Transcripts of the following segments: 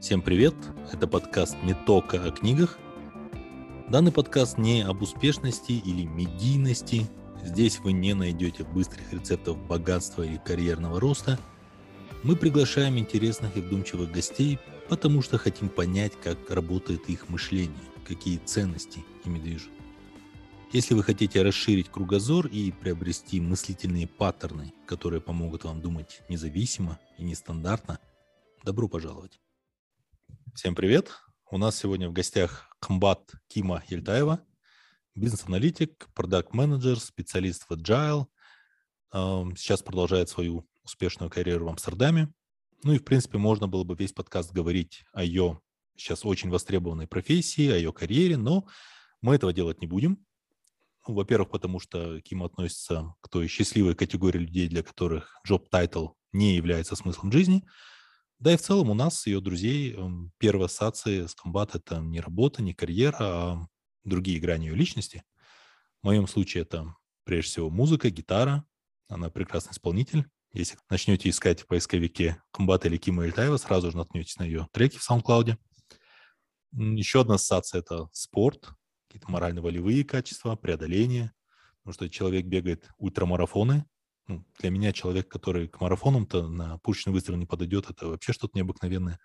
Всем привет! Это подкаст не только о книгах. Данный подкаст не об успешности или медийности. Здесь вы не найдете быстрых рецептов богатства или карьерного роста. Мы приглашаем интересных и вдумчивых гостей, потому что хотим понять, как работает их мышление, какие ценности ими движут. Если вы хотите расширить кругозор и приобрести мыслительные паттерны, которые помогут вам думать независимо и нестандартно, добро пожаловать. Всем привет! У нас сегодня в гостях комбат Кима Ельтаева, бизнес-аналитик, продакт-менеджер, специалист в Agile. Сейчас продолжает свою успешную карьеру в Амстердаме. Ну и, в принципе, можно было бы весь подкаст говорить о ее сейчас очень востребованной профессии, о ее карьере, но мы этого делать не будем. Ну, во-первых, потому что Ким относится к той счастливой категории людей, для которых job title не является смыслом жизни. Да и в целом у нас, ее друзей, первые ассоциации с комбат – это не работа, не карьера, а другие грани ее личности. В моем случае это прежде всего музыка, гитара. Она прекрасный исполнитель. Если начнете искать в поисковике комбата или Кима Ильтаева, сразу же наткнетесь на ее треки в SoundCloud. Еще одна ассоциация – это спорт какие-то морально-волевые качества, преодоление. Потому что человек бегает ультрамарафоны. Ну, для меня человек, который к марафонам-то на пушечный выстрел не подойдет, это вообще что-то необыкновенное.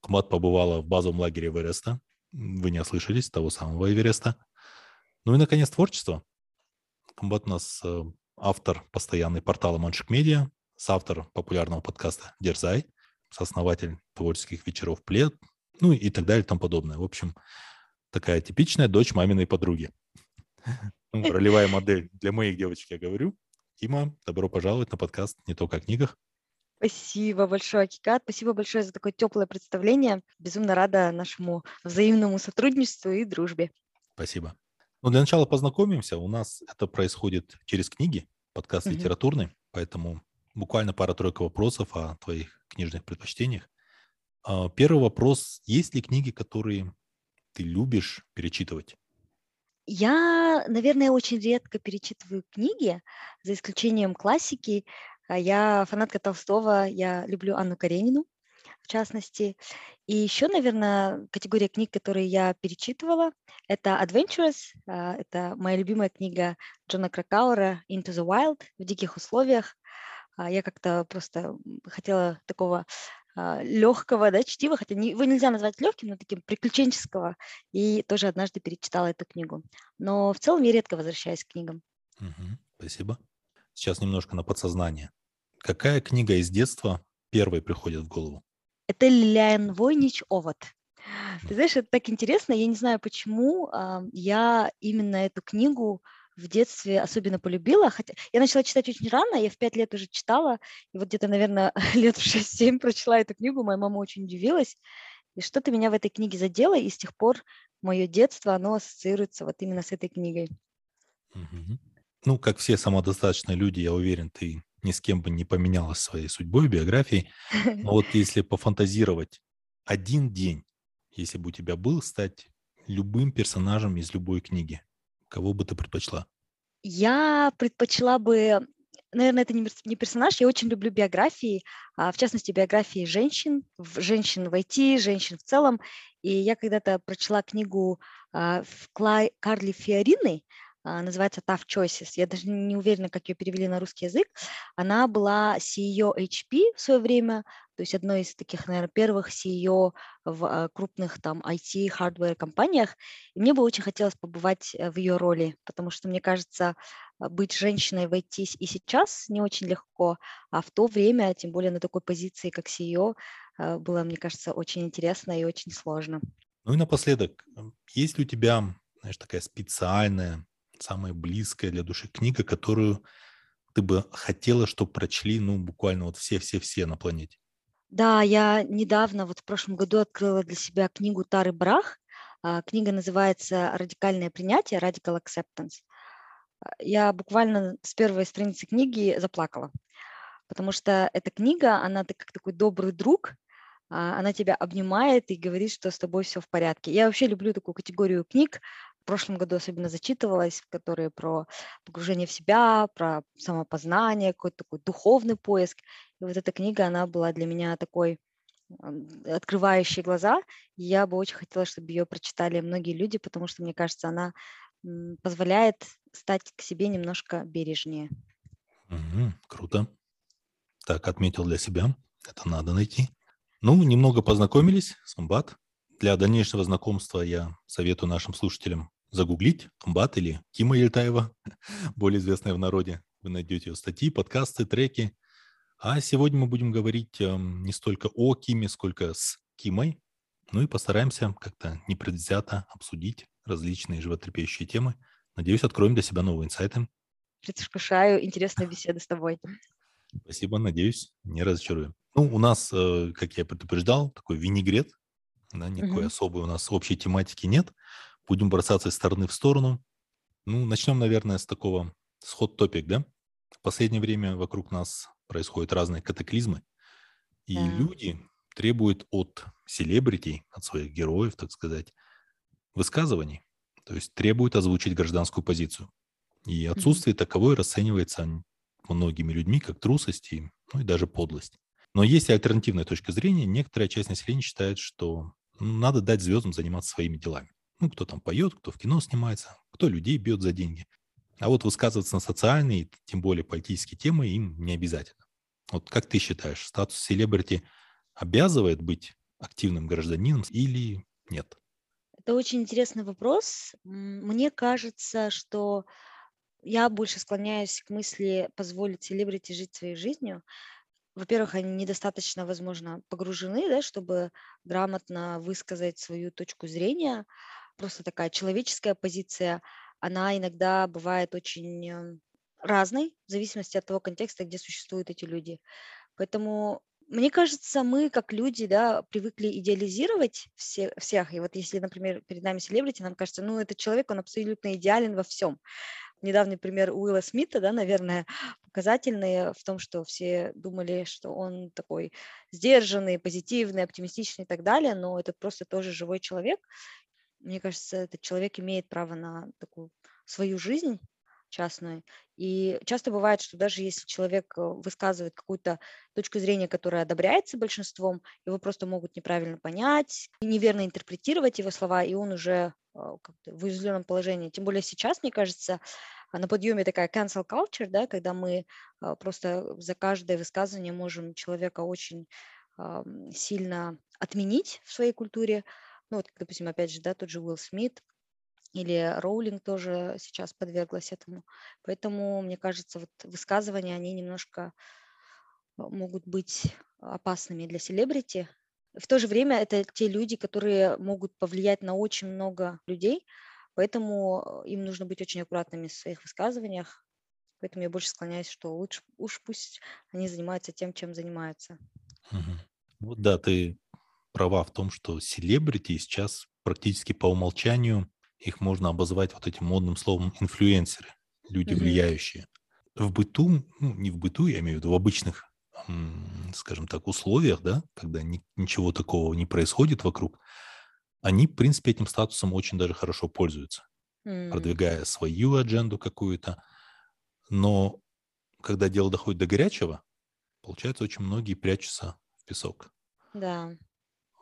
Кмат побывала в базовом лагере Эвереста. Вы не ослышались, того самого Эвереста. Ну и, наконец, творчество. Комбат у нас э, автор постоянный портала Маншик Медиа, соавтор популярного подкаста Дерзай, сооснователь творческих вечеров Плед, ну и так далее и тому подобное. В общем, такая типичная дочь маминой подруги. Ну, ролевая модель для моих девочек, я говорю. Тима, добро пожаловать на подкаст «Не только о книгах». Спасибо большое, Кикат. Спасибо большое за такое теплое представление. Безумно рада нашему взаимному сотрудничеству и дружбе. Спасибо. Ну, для начала познакомимся. У нас это происходит через книги, подкаст угу. литературный, поэтому буквально пара-тройка вопросов о твоих книжных предпочтениях. А, первый вопрос. Есть ли книги, которые ты любишь перечитывать? Я, наверное, очень редко перечитываю книги, за исключением классики. А я фанатка Толстого, я люблю Анну Каренину, в частности. И еще, наверное, категория книг, которые я перечитывала, это Adventures, а, это моя любимая книга Джона Кракауэра «Into the Wild» в диких условиях. А, я как-то просто хотела такого легкого, да, чтива, хотя не, его нельзя назвать легким, но таким приключенческого. И тоже однажды перечитала эту книгу. Но в целом я редко возвращаюсь к книгам. Угу, спасибо. Сейчас немножко на подсознание. Какая книга из детства первой приходит в голову? Это Лилиан Войнич «Овод». Ты знаешь, это так интересно. Я не знаю, почему э, я именно эту книгу в детстве особенно полюбила. Хотя я начала читать очень рано, я в пять лет уже читала, и вот где-то, наверное, лет в 6-7 прочла эту книгу, моя мама очень удивилась. И что-то меня в этой книге задело, и с тех пор мое детство, оно ассоциируется вот именно с этой книгой. Ну, как все самодостаточные люди, я уверен, ты ни с кем бы не поменялась своей судьбой, биографией. Но вот если пофантазировать один день, если бы у тебя был, стать любым персонажем из любой книги, Кого бы ты предпочла? Я предпочла бы, наверное, это не персонаж, я очень люблю биографии, а, в частности, биографии женщин, женщин в IT, женщин в целом. И я когда-то прочла книгу а, Карли Фиорины, называется Tough Choices. Я даже не уверена, как ее перевели на русский язык. Она была CEO HP в свое время, то есть одной из таких, наверное, первых CEO в а, крупных там IT, hardware компаниях. И мне бы очень хотелось побывать э, в ее роли, потому что, мне кажется, а, быть женщиной в IT и сейчас не очень легко, а в то время, тем более на такой позиции, как CEO, было, мне кажется, очень интересно и очень сложно. Ну и напоследок, есть ли у тебя, знаешь, такая специальная самая близкая для души книга, которую ты бы хотела, чтобы прочли, ну, буквально вот все-все-все на планете? Да, я недавно, вот в прошлом году открыла для себя книгу Тары Брах. А, книга называется «Радикальное принятие», «Radical Acceptance». А, я буквально с первой страницы книги заплакала, потому что эта книга, она как такой добрый друг, а, она тебя обнимает и говорит, что с тобой все в порядке. Я вообще люблю такую категорию книг, в прошлом году особенно зачитывалась, которые про погружение в себя, про самопознание, какой-то такой духовный поиск. И вот эта книга, она была для меня такой открывающие глаза. Я бы очень хотела, чтобы ее прочитали многие люди, потому что, мне кажется, она позволяет стать к себе немножко бережнее. Угу, круто. Так, отметил для себя. Это надо найти. Ну, немного познакомились с Комбат. Для дальнейшего знакомства я советую нашим слушателям загуглить Комбат или Кима Ельтаева, более известная в народе. Вы найдете ее статьи, подкасты, треки. А сегодня мы будем говорить э, не столько о Киме, сколько с Кимой. Ну и постараемся как-то непредвзято обсудить различные животрепещущие темы. Надеюсь, откроем для себя новые инсайты. Предвкушаю интересную беседу с тобой. Спасибо, надеюсь, не разочарую. Ну, у нас, э, как я предупреждал, такой винегрет, да, никакой угу. особой у нас общей тематики нет. Будем бросаться из стороны в сторону. Ну, начнем, наверное, с такого, с hot topic, да? В последнее время вокруг нас происходят разные катаклизмы, и да. люди требуют от селебрити, от своих героев, так сказать, высказываний, то есть требуют озвучить гражданскую позицию. И отсутствие mm-hmm. таковой расценивается многими людьми как трусость и, ну, и даже подлость. Но есть и альтернативная точка зрения. Некоторая часть населения считает, что надо дать звездам заниматься своими делами. Ну, кто там поет, кто в кино снимается, кто людей бьет за деньги. А вот высказываться на социальные, тем более политические темы им не обязательно. Вот как ты считаешь, статус селебрити обязывает быть активным гражданином или нет? Это очень интересный вопрос. Мне кажется, что я больше склоняюсь к мысли позволить селебрити жить своей жизнью, во-первых, они недостаточно, возможно, погружены, да, чтобы грамотно высказать свою точку зрения. Просто такая человеческая позиция, она иногда бывает очень э, разной, в зависимости от того контекста, где существуют эти люди. Поэтому мне кажется, мы как люди, да, привыкли идеализировать все, всех. И вот если, например, перед нами селебрити, нам кажется, ну, этот человек, он абсолютно идеален во всем недавний пример Уилла Смита, да, наверное, показательный в том, что все думали, что он такой сдержанный, позитивный, оптимистичный и так далее, но это просто тоже живой человек. Мне кажется, этот человек имеет право на такую свою жизнь частную. И часто бывает, что даже если человек э, высказывает какую-то точку зрения, которая одобряется большинством, его просто могут неправильно понять, неверно интерпретировать его слова, и он уже а, в уязвленном положении. Тем более сейчас, мне кажется, а, на подъеме такая cancel culture, да, когда мы просто за каждое высказывание можем человека очень сильно отменить в своей культуре. Ну вот, допустим, опять же, да, тот же Уилл Смит или Роулинг тоже сейчас подверглась этому. Поэтому, мне кажется, вот высказывания, они немножко могут быть опасными для селебрити, в то же время это те люди, которые могут повлиять на очень много людей, поэтому э, им нужно быть очень аккуратными в своих высказываниях. Поэтому я больше склоняюсь, что лучше уж пусть они занимаются тем, чем занимаются. Вот да, ты права в том, что селебрити сейчас практически по умолчанию их можно обозвать вот этим модным словом инфлюенсеры, люди угу. влияющие. В быту, ну не в быту, я имею в виду в обычных скажем так, условиях, да, когда ни, ничего такого не происходит вокруг, они, в принципе, этим статусом очень даже хорошо пользуются, mm. продвигая свою адженду какую-то. Но когда дело доходит до горячего, получается, очень многие прячутся в песок. Да.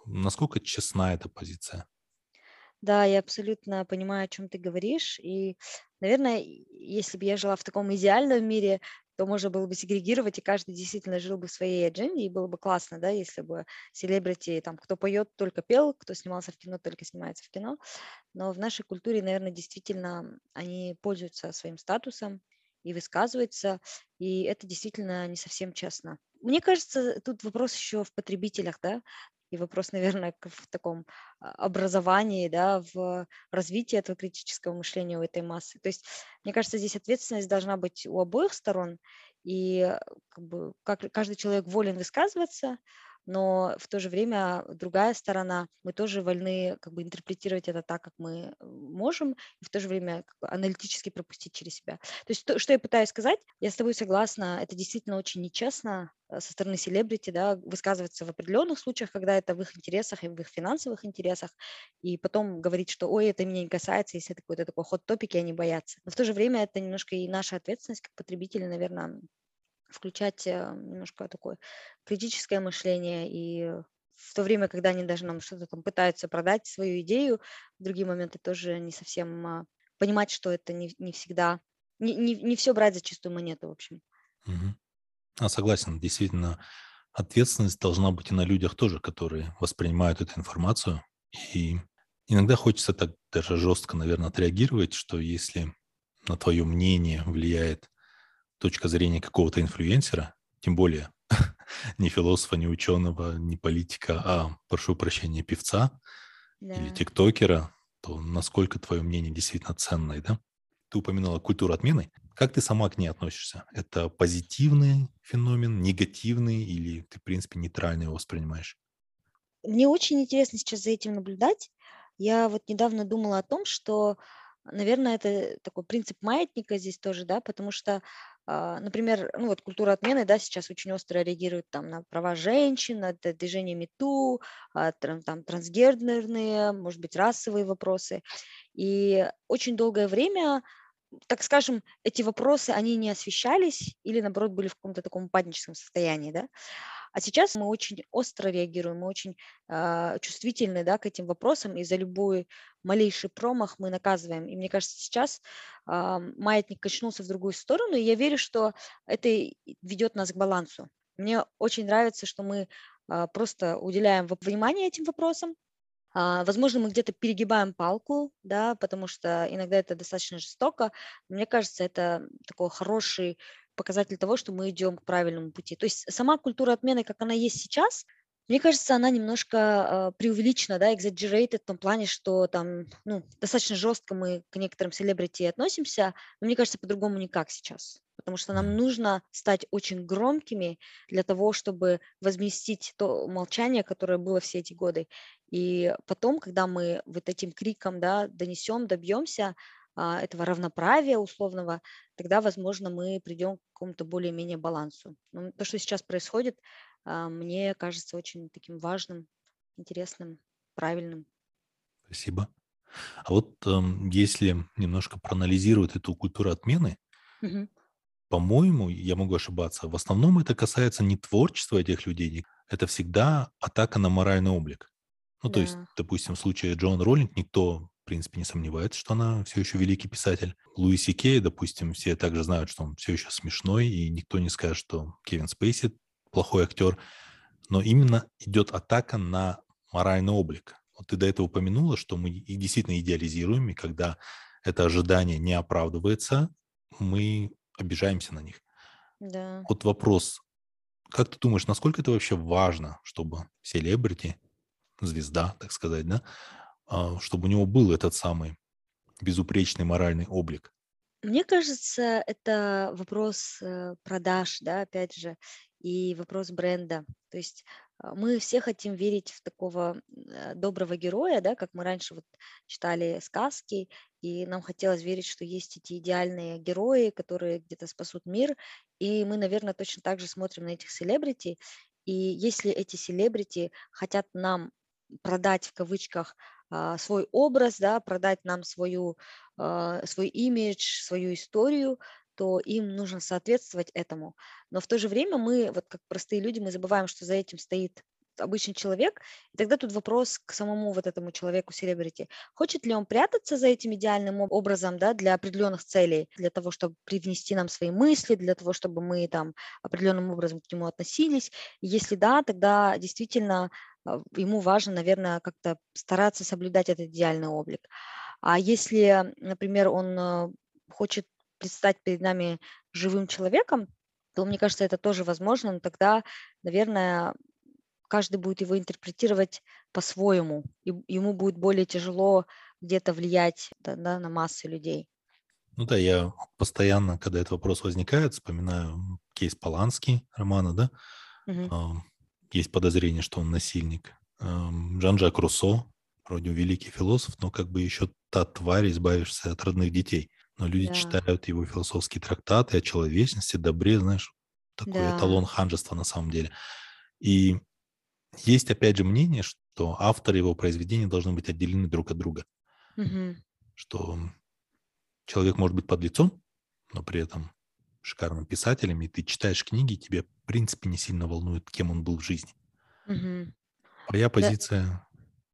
Насколько честна эта позиция? Да, я абсолютно понимаю, о чем ты говоришь. И, наверное, если бы я жила в таком идеальном мире, то можно было бы сегрегировать, и каждый действительно жил бы в своей адженде, и было бы классно, да, если бы селебрити, там, кто поет, только пел, кто снимался в кино, только снимается в кино. Но в нашей культуре, наверное, действительно они пользуются своим статусом и высказываются, и это действительно не совсем честно. Мне кажется, тут вопрос еще в потребителях, да, и вопрос, наверное, в таком а, образовании, да, в развитии этого критического мышления у этой массы. То есть, мне кажется, здесь ответственность должна быть у обоих сторон, и как бы, как, каждый человек волен высказываться, но в то же время другая сторона, мы тоже вольны как бы интерпретировать это так, как мы э, можем, и в то же время как бы, аналитически пропустить через себя. То есть то, что я пытаюсь сказать, я с тобой согласна, это действительно очень нечестно э, со стороны селебрити, да, высказываться в определенных случаях, когда это в их интересах и в их финансовых интересах, и потом говорить, что ой, это меня не касается, если это какой-то такой ход-топик, и они боятся. Но в то же время это немножко и наша ответственность как потребители, наверное, включать э, немножко такое критическое мышление и в то время, когда они даже нам что-то там пытаются продать, свою идею, в другие моменты тоже не совсем а, понимать, что это не, не всегда, не, не, не все брать за чистую монету, в общем. Угу. А, согласен, действительно, ответственность должна быть и на людях тоже, которые воспринимают эту информацию. И иногда хочется так даже жестко, наверное, отреагировать, что если на твое мнение влияет точка зрения какого-то инфлюенсера, тем более не философа, не ученого, не политика, а, прошу прощения, певца да. или тиктокера, то насколько твое мнение действительно ценное, да? Ты упоминала культуру отмены. Как ты сама к ней относишься? Это позитивный феномен, негативный или ты, в принципе, нейтрально его воспринимаешь? Мне очень интересно сейчас за этим наблюдать. Я вот недавно думала о том, что, наверное, это такой принцип маятника здесь тоже, да, потому что например, ну вот культура отмены, да, сейчас очень остро реагирует там на права женщин, на движение МИТУ, а, там трансгендерные, может быть, расовые вопросы. И очень долгое время так скажем, эти вопросы, они не освещались или, наоборот, были в каком-то таком паническом состоянии, да. А сейчас мы очень остро реагируем, мы очень э, чувствительны да, к этим вопросам, и за любой малейший промах мы наказываем. И мне кажется, сейчас э, маятник качнулся в другую сторону, и я верю, что это ведет нас к балансу. Мне очень нравится, что мы э, просто уделяем внимание этим вопросам, Возможно, мы где-то перегибаем палку, да, потому что иногда это достаточно жестоко. Мне кажется, это такой хороший показатель того, что мы идем к правильному пути. То есть сама культура отмены, как она есть сейчас, мне кажется, она немножко э, преувеличена, да, exaggerated в том плане, что там, ну, достаточно жестко мы к некоторым селебрити относимся, но мне кажется, по-другому никак сейчас. Потому что нам нужно стать очень громкими для того, чтобы возместить то молчание, которое было все эти годы. И потом, когда мы вот этим криком да, донесем, добьемся, а, этого равноправия условного, тогда, возможно, мы придем к какому-то более-менее балансу. Но то, что сейчас происходит, а, мне кажется очень таким важным, интересным, правильным. Спасибо. А вот эм, если немножко проанализировать эту культуру отмены, угу. по-моему, я могу ошибаться, в основном это касается не творчества этих людей, это всегда атака на моральный облик. Ну, да. то есть, допустим, в случае Джон Роллинг никто в принципе, не сомневается, что она все еще великий писатель. Луиси Кей, допустим, все также знают, что он все еще смешной, и никто не скажет, что Кевин Спейси плохой актер. Но именно идет атака на моральный облик. Вот ты до этого упомянула, что мы их действительно идеализируем, и когда это ожидание не оправдывается, мы обижаемся на них. Да. Вот вопрос, как ты думаешь, насколько это вообще важно, чтобы селебрити, звезда, так сказать, да, чтобы у него был этот самый безупречный моральный облик? Мне кажется, это вопрос э, продаж, да, опять же, и вопрос бренда. То есть а, мы все хотим верить в такого э, доброго героя, да, как мы раньше вот читали сказки, и нам хотелось верить, что есть эти идеальные герои, которые где-то спасут мир, и мы, наверное, точно так же смотрим на этих селебрити, и если эти селебрити хотят нам продать в кавычках а, свой образ, да, продать нам свою, а, свой имидж, свою историю, то им нужно соответствовать этому. Но в то же время мы, вот как простые люди, мы забываем, что за этим стоит обычный человек, и тогда тут вопрос к самому вот этому человеку селебрити. Хочет ли он прятаться за этим идеальным образом, да, для определенных целей, для того, чтобы привнести нам свои мысли, для того, чтобы мы там определенным образом к нему относились? Если да, тогда действительно а, ему важно, наверное, как-то стараться соблюдать этот идеальный облик. А если, например, он а, хочет предстать перед нами живым человеком, то, мне кажется, это тоже возможно, но тогда, наверное, каждый будет его интерпретировать по-своему, и ему будет более тяжело где-то влиять да, на массы людей. Ну да, я постоянно, когда этот вопрос возникает, вспоминаю кейс Поланский романа, да, угу есть подозрение, что он насильник. Жан-Жак Руссо, вроде великий философ, но как бы еще та тварь, избавишься от родных детей. Но люди да. читают его философские трактаты о человечности, добре, знаешь, такой да. эталон ханжества на самом деле. И есть, опять же, мнение, что авторы его произведений должны быть отделены друг от друга. Угу. Что человек может быть под лицом, но при этом шикарным писателем, и ты читаешь книги, тебе, в принципе, не сильно волнует, кем он был в жизни. Угу. Твоя позиция,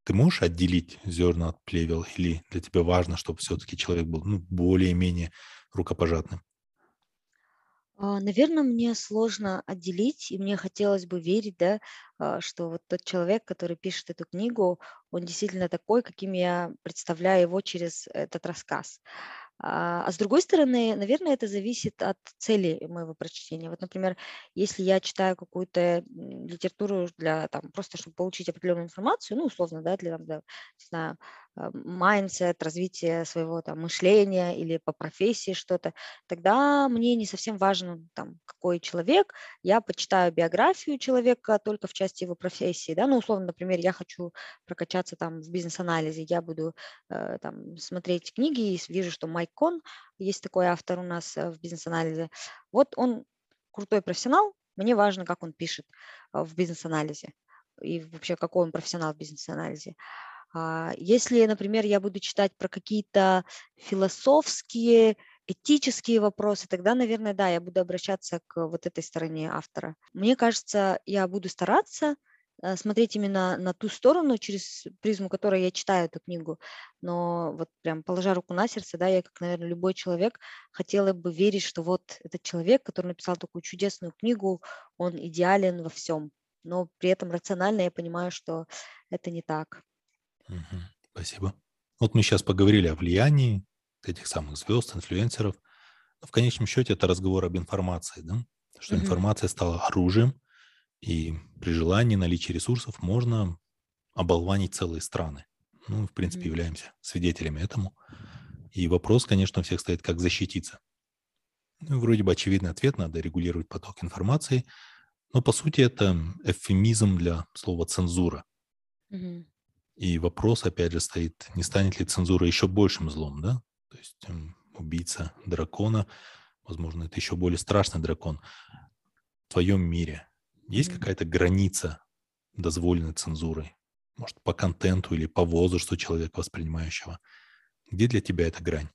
ты можешь отделить зерна от плевел или для тебя важно, чтобы все-таки человек был ну, более-менее рукопожатным? А, Наверное, мне сложно отделить, и мне хотелось бы верить, да, а, что вот тот человек, который пишет эту книгу, он действительно такой, каким я представляю его через этот рассказ. А а с другой стороны, наверное, это зависит от цели моего прочтения. Вот, например, если я читаю какую-то литературу для там просто чтобы получить определенную информацию, ну, условно, да, для, там, да, не знаю, а, mindset, развитие своего там мышления или по профессии что-то, тогда мне не совсем важен там какой человек. Я почитаю биографию человека только в части его профессии, да, ну, условно, например, я хочу прокачаться там в бизнес-анализе, я буду э, там смотреть книги и вижу, что Майк Кон, есть такой автор у нас э, в бизнес-анализе, вот он крутой профессионал, мне важно, как он пишет э, в бизнес-анализе и вообще какой он профессионал в бизнес-анализе. А, Если, например, я буду читать про какие-то философские, этические вопросы, тогда, наверное, да, я буду обращаться к вот этой стороне автора. Мне кажется, я буду стараться э, смотреть именно на ту сторону, через призму которой я читаю эту книгу. Но вот прям положа руку на сердце, да, я, как, наверное, любой человек, хотела бы верить, что вот этот человек, который написал такую чудесную книгу, он идеален во всем. Но при этом рационально я понимаю, что это не так. Мгм. Спасибо. Вот мы сейчас поговорили о влиянии этих самых звезд, инфлюенсеров. Но в конечном счете это разговор об информации, да? Что Мгм. информация стала оружием, и при желании, наличии ресурсов можно оболванить целые страны. Ну, в принципе, Мгм. являемся свидетелями этому. И вопрос, конечно, у всех стоит, как защититься. Ну, вроде бы очевидный ответ, надо регулировать поток информации, но по сути это эвфемизм для слова цензура. Мгм. И вопрос, опять же, стоит, не станет ли цензура еще большим злом, да? То есть эм, убийца дракона, возможно, это еще более страшный дракон. В твоем мире есть какая-то граница дозволенной цензуры? Может, по контенту или по возрасту человека воспринимающего? Где для тебя эта грань?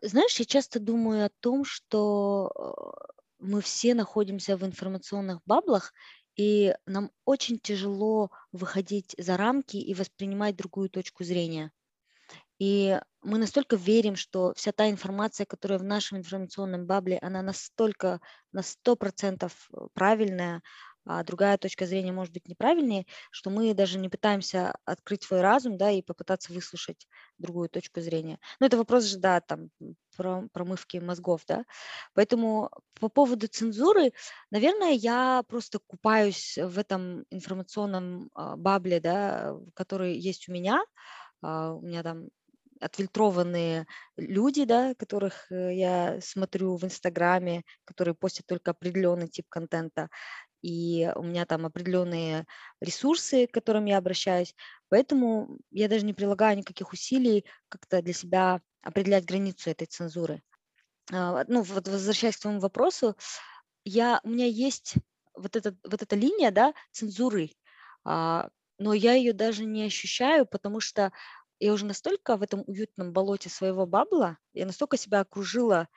Знаешь, я часто думаю о том, что э, мы все находимся в информационных баблах, и нам очень тяжело выходить за рамки и воспринимать другую точку зрения. И мы настолько верим, что вся та информация, которая в нашем информационном бабле, она настолько, на 100% правильная, а другая точка зрения может быть неправильнее, что мы даже не пытаемся открыть свой разум, да, и попытаться выслушать другую точку зрения. Ну, это вопрос же, да, там, про промывки мозгов, да. Поэтому по поводу цензуры, наверное, я просто купаюсь в этом информационном а, бабле, да, который есть у меня. А, У меня там отфильтрованные люди, да, которых э, я смотрю в Инстаграме, которые постят только определенный тип контента, и у меня там определенные ресурсы, к которым я обращаюсь, поэтому я даже не прилагаю никаких усилий как-то для себя определять границу этой цензуры. А, Ну, вот возвращаясь к твоему вопросу, я, у меня есть вот, эта вот эта линия, да, цензуры, а, но я ее даже не ощущаю, потому что я уже настолько в этом уютном болоте своего бабла, я настолько себя окружила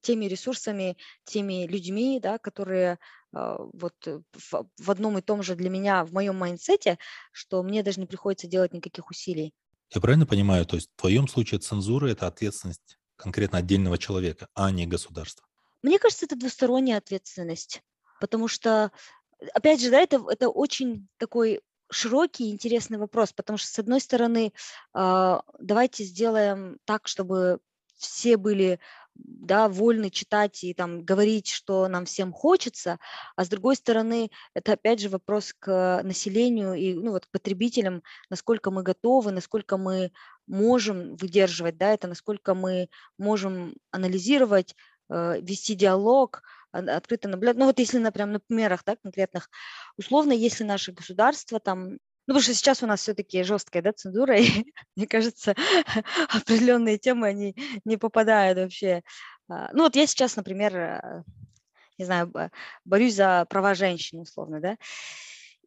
теми ресурсами, теми людьми, да, которые а, вот э, в, в одном и том же для меня, в моем mindset е, что мне даже не приходится делать никаких усилий. Я правильно понимаю, то есть в твоем случае цензура – это ответственность конкретно отдельного человека, а не государства? Мне кажется, это двусторонняя ответственность, потому что, опять же, да, это, это очень такой широкий и интересный вопрос, потому что, с одной стороны, давайте сделаем так, чтобы все были да, вольны читать и там говорить, что нам всем хочется, а с другой стороны, это опять же вопрос к населению и ну, вот, к потребителям, насколько мы готовы, насколько мы можем выдерживать да, это, насколько мы можем анализировать, э, вести диалог, а, открыто наблюдать. Ну вот если, например, на примерах да, конкретных, условно, если наше государство там ну, потому что сейчас у нас все-таки жесткая да, цензура, и мне кажется, определенные темы, они не попадают вообще. А, Ну, вот я сейчас, например, э, не знаю, бо- борюсь за права женщин, условно, да,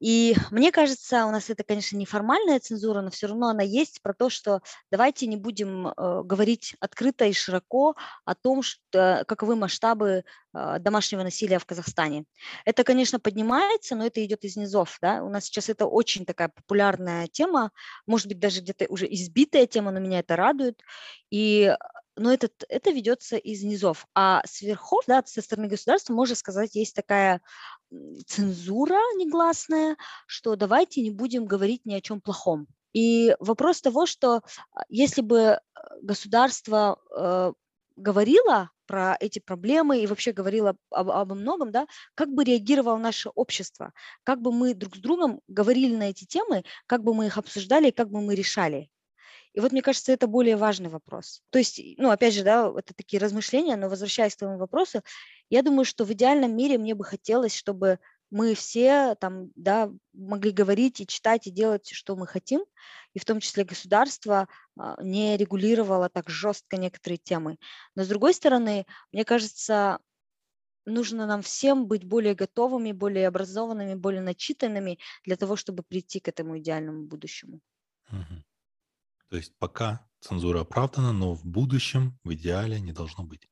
И мне кажется, у нас это, конечно, неформальная цензура, но все равно она есть про то, что давайте не будем э, говорить открыто и широко о том, что, каковы масштабы э, домашнего насилия в Казахстане. Это, конечно, поднимается, но это идет из низов. Да? У нас сейчас это очень такая популярная тема, может быть, даже где-то уже избитая тема, но меня это радует. И но это, это ведется из низов. А с верхов, да, со стороны государства, можно сказать, есть такая цензура негласная, что давайте не будем говорить ни о чем плохом. И вопрос того, что а, если бы государство э, говорило про эти проблемы и вообще говорило об, обо многом, да, как бы реагировало наше общество, как бы мы друг с другом говорили на эти темы, как бы мы их обсуждали, как бы мы решали. И вот мне кажется, это более важный вопрос. То есть, ну, опять же, да, это такие размышления, но возвращаясь к твоему вопросу, я думаю, что в идеальном мире мне бы хотелось, чтобы мы все там, да, могли говорить и читать и делать, что мы хотим, и в том числе государство а, не регулировало так жестко некоторые темы. Но с другой стороны, мне кажется, нужно нам всем быть более готовыми, более образованными, более начитанными для того, чтобы прийти к этому идеальному будущему. Угу. То есть пока цензура оправдана, но в будущем, в идеале, не должно быть.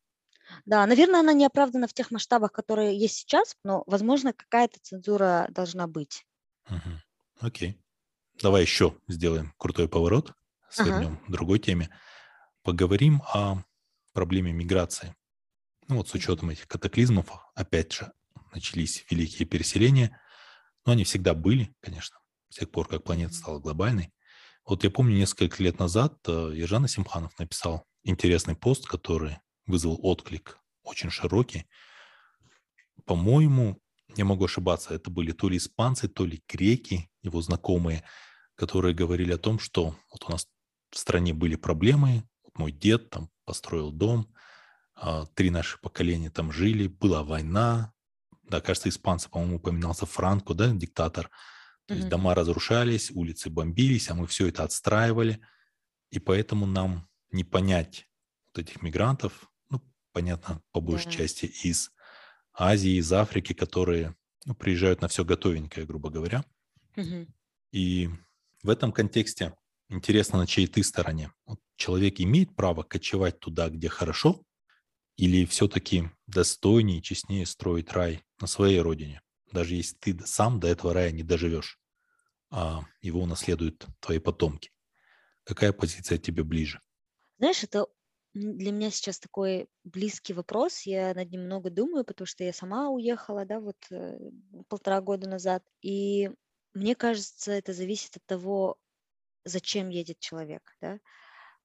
Да, наверное, она не оправдана в тех масштабах, которые есть сейчас, но, возможно, какая-то цензура должна быть. Угу. Окей. Давай еще сделаем крутой поворот, свернем ага. к другой теме. Поговорим о проблеме миграции. Ну вот с учетом этих катаклизмов, опять же, начались великие переселения, но они всегда были, конечно, с тех пор, как планета стала глобальной. Вот я помню, несколько лет назад э, Ержан Симханов написал интересный пост, который вызвал отклик очень широкий. По-моему, я могу ошибаться, это были то ли испанцы, то ли греки, его знакомые, которые говорили о том, что вот у нас в стране были проблемы, вот мой дед там построил дом, а, три наши поколения там жили, была война, да, кажется, испанцы, по-моему, упоминался Франко, да, диктатор, то есть дома разрушались, улицы бомбились, а мы все это отстраивали. И поэтому нам не понять вот этих мигрантов, ну, понятно, по большей да. части из Азии, из Африки, которые ну, приезжают на все готовенькое, грубо говоря. Угу. И в этом контексте интересно, на чьей ты стороне. Вот человек имеет право кочевать туда, где хорошо, или все-таки достойнее честнее строить рай на своей родине, даже если ты сам до этого рая не доживешь а его унаследуют твои потомки. Какая позиция тебе ближе? Знаешь, это для меня сейчас такой близкий вопрос. Я над ним много думаю, потому что я сама уехала, да, вот э, полтора года назад. И мне кажется, это зависит от того, зачем едет человек, да.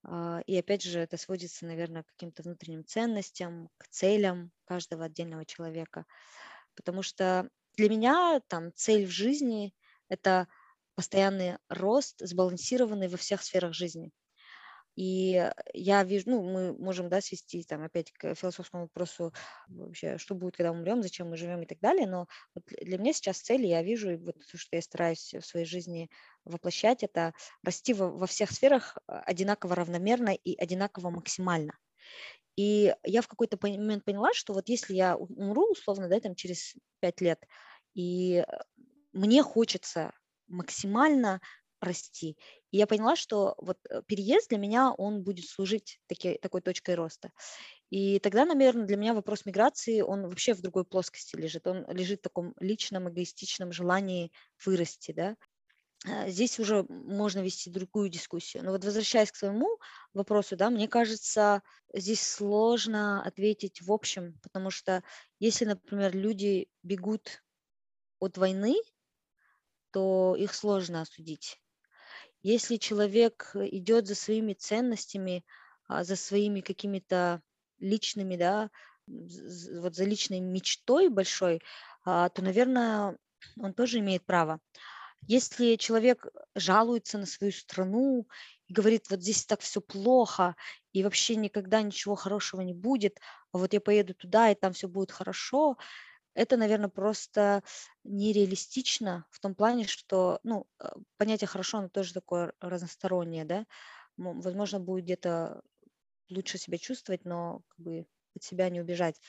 А, и опять же, это сводится, наверное, к каким-то внутренним ценностям, к целям каждого отдельного человека. Потому что для меня там цель в жизни – это постоянный рост, сбалансированный во всех сферах жизни. И я вижу, ну, мы можем, да, свести там опять к философскому вопросу вообще, что будет, когда умрем, зачем мы живем и так далее, но вот для меня сейчас цель, я вижу, и вот то, что я стараюсь в своей жизни воплощать, это расти во, во всех сферах а, одинаково равномерно и одинаково максимально. И я в какой-то момент поняла, что вот если я умру, условно, да, там через пять лет, и мне хочется максимально расти. И я поняла, что вот э, переезд для меня, он будет служить таки, такой точкой роста. И тогда, наверное, для меня вопрос миграции, он вообще в другой плоскости лежит. Он лежит в таком личном, эгоистичном желании вырасти, да. А, здесь уже можно вести другую дискуссию. Но вот возвращаясь к своему вопросу, да, мне кажется, здесь сложно ответить в общем, потому что если, например, люди бегут от войны, то их сложно осудить. Если человек идет за своими ценностями, а, за своими какими-то личными, да, вот за личной мечтой большой, а, то, наверное, он тоже имеет право. Если человек жалуется на свою страну и говорит, вот здесь так все плохо, и вообще никогда ничего хорошего не будет, а вот я поеду туда, и там все будет хорошо, это, наверное, просто нереалистично в том плане, что, ну, э, понятие хорошо, оно тоже такое разностороннее, да. Возможно, будет где-то лучше себя чувствовать, но как бы от себя не убежать.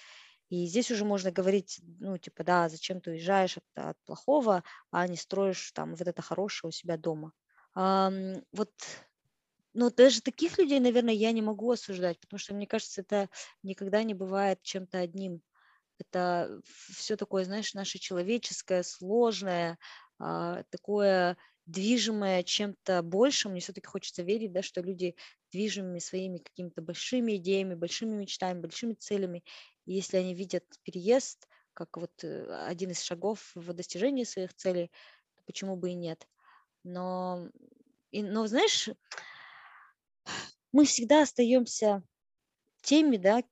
И здесь уже можно говорить, ну, типа, да, зачем ты уезжаешь от, от плохого, а не строишь там вот это хорошее у себя дома. Ам, вот, но даже таких людей, наверное, я не могу осуждать, потому что, мне кажется, это никогда не бывает чем-то одним. Это все такое, знаешь, наше человеческое, сложное, а, такое движимое чем-то большим. Мне все-таки хочется верить, да, что люди движимыми своими какими-то большими идеями, большими мечтами, большими целями. Если они видят переезд как вот э, один из шагов в достижении своих целей, то почему бы и нет? Но, и, но знаешь, мы всегда остаемся теми, да,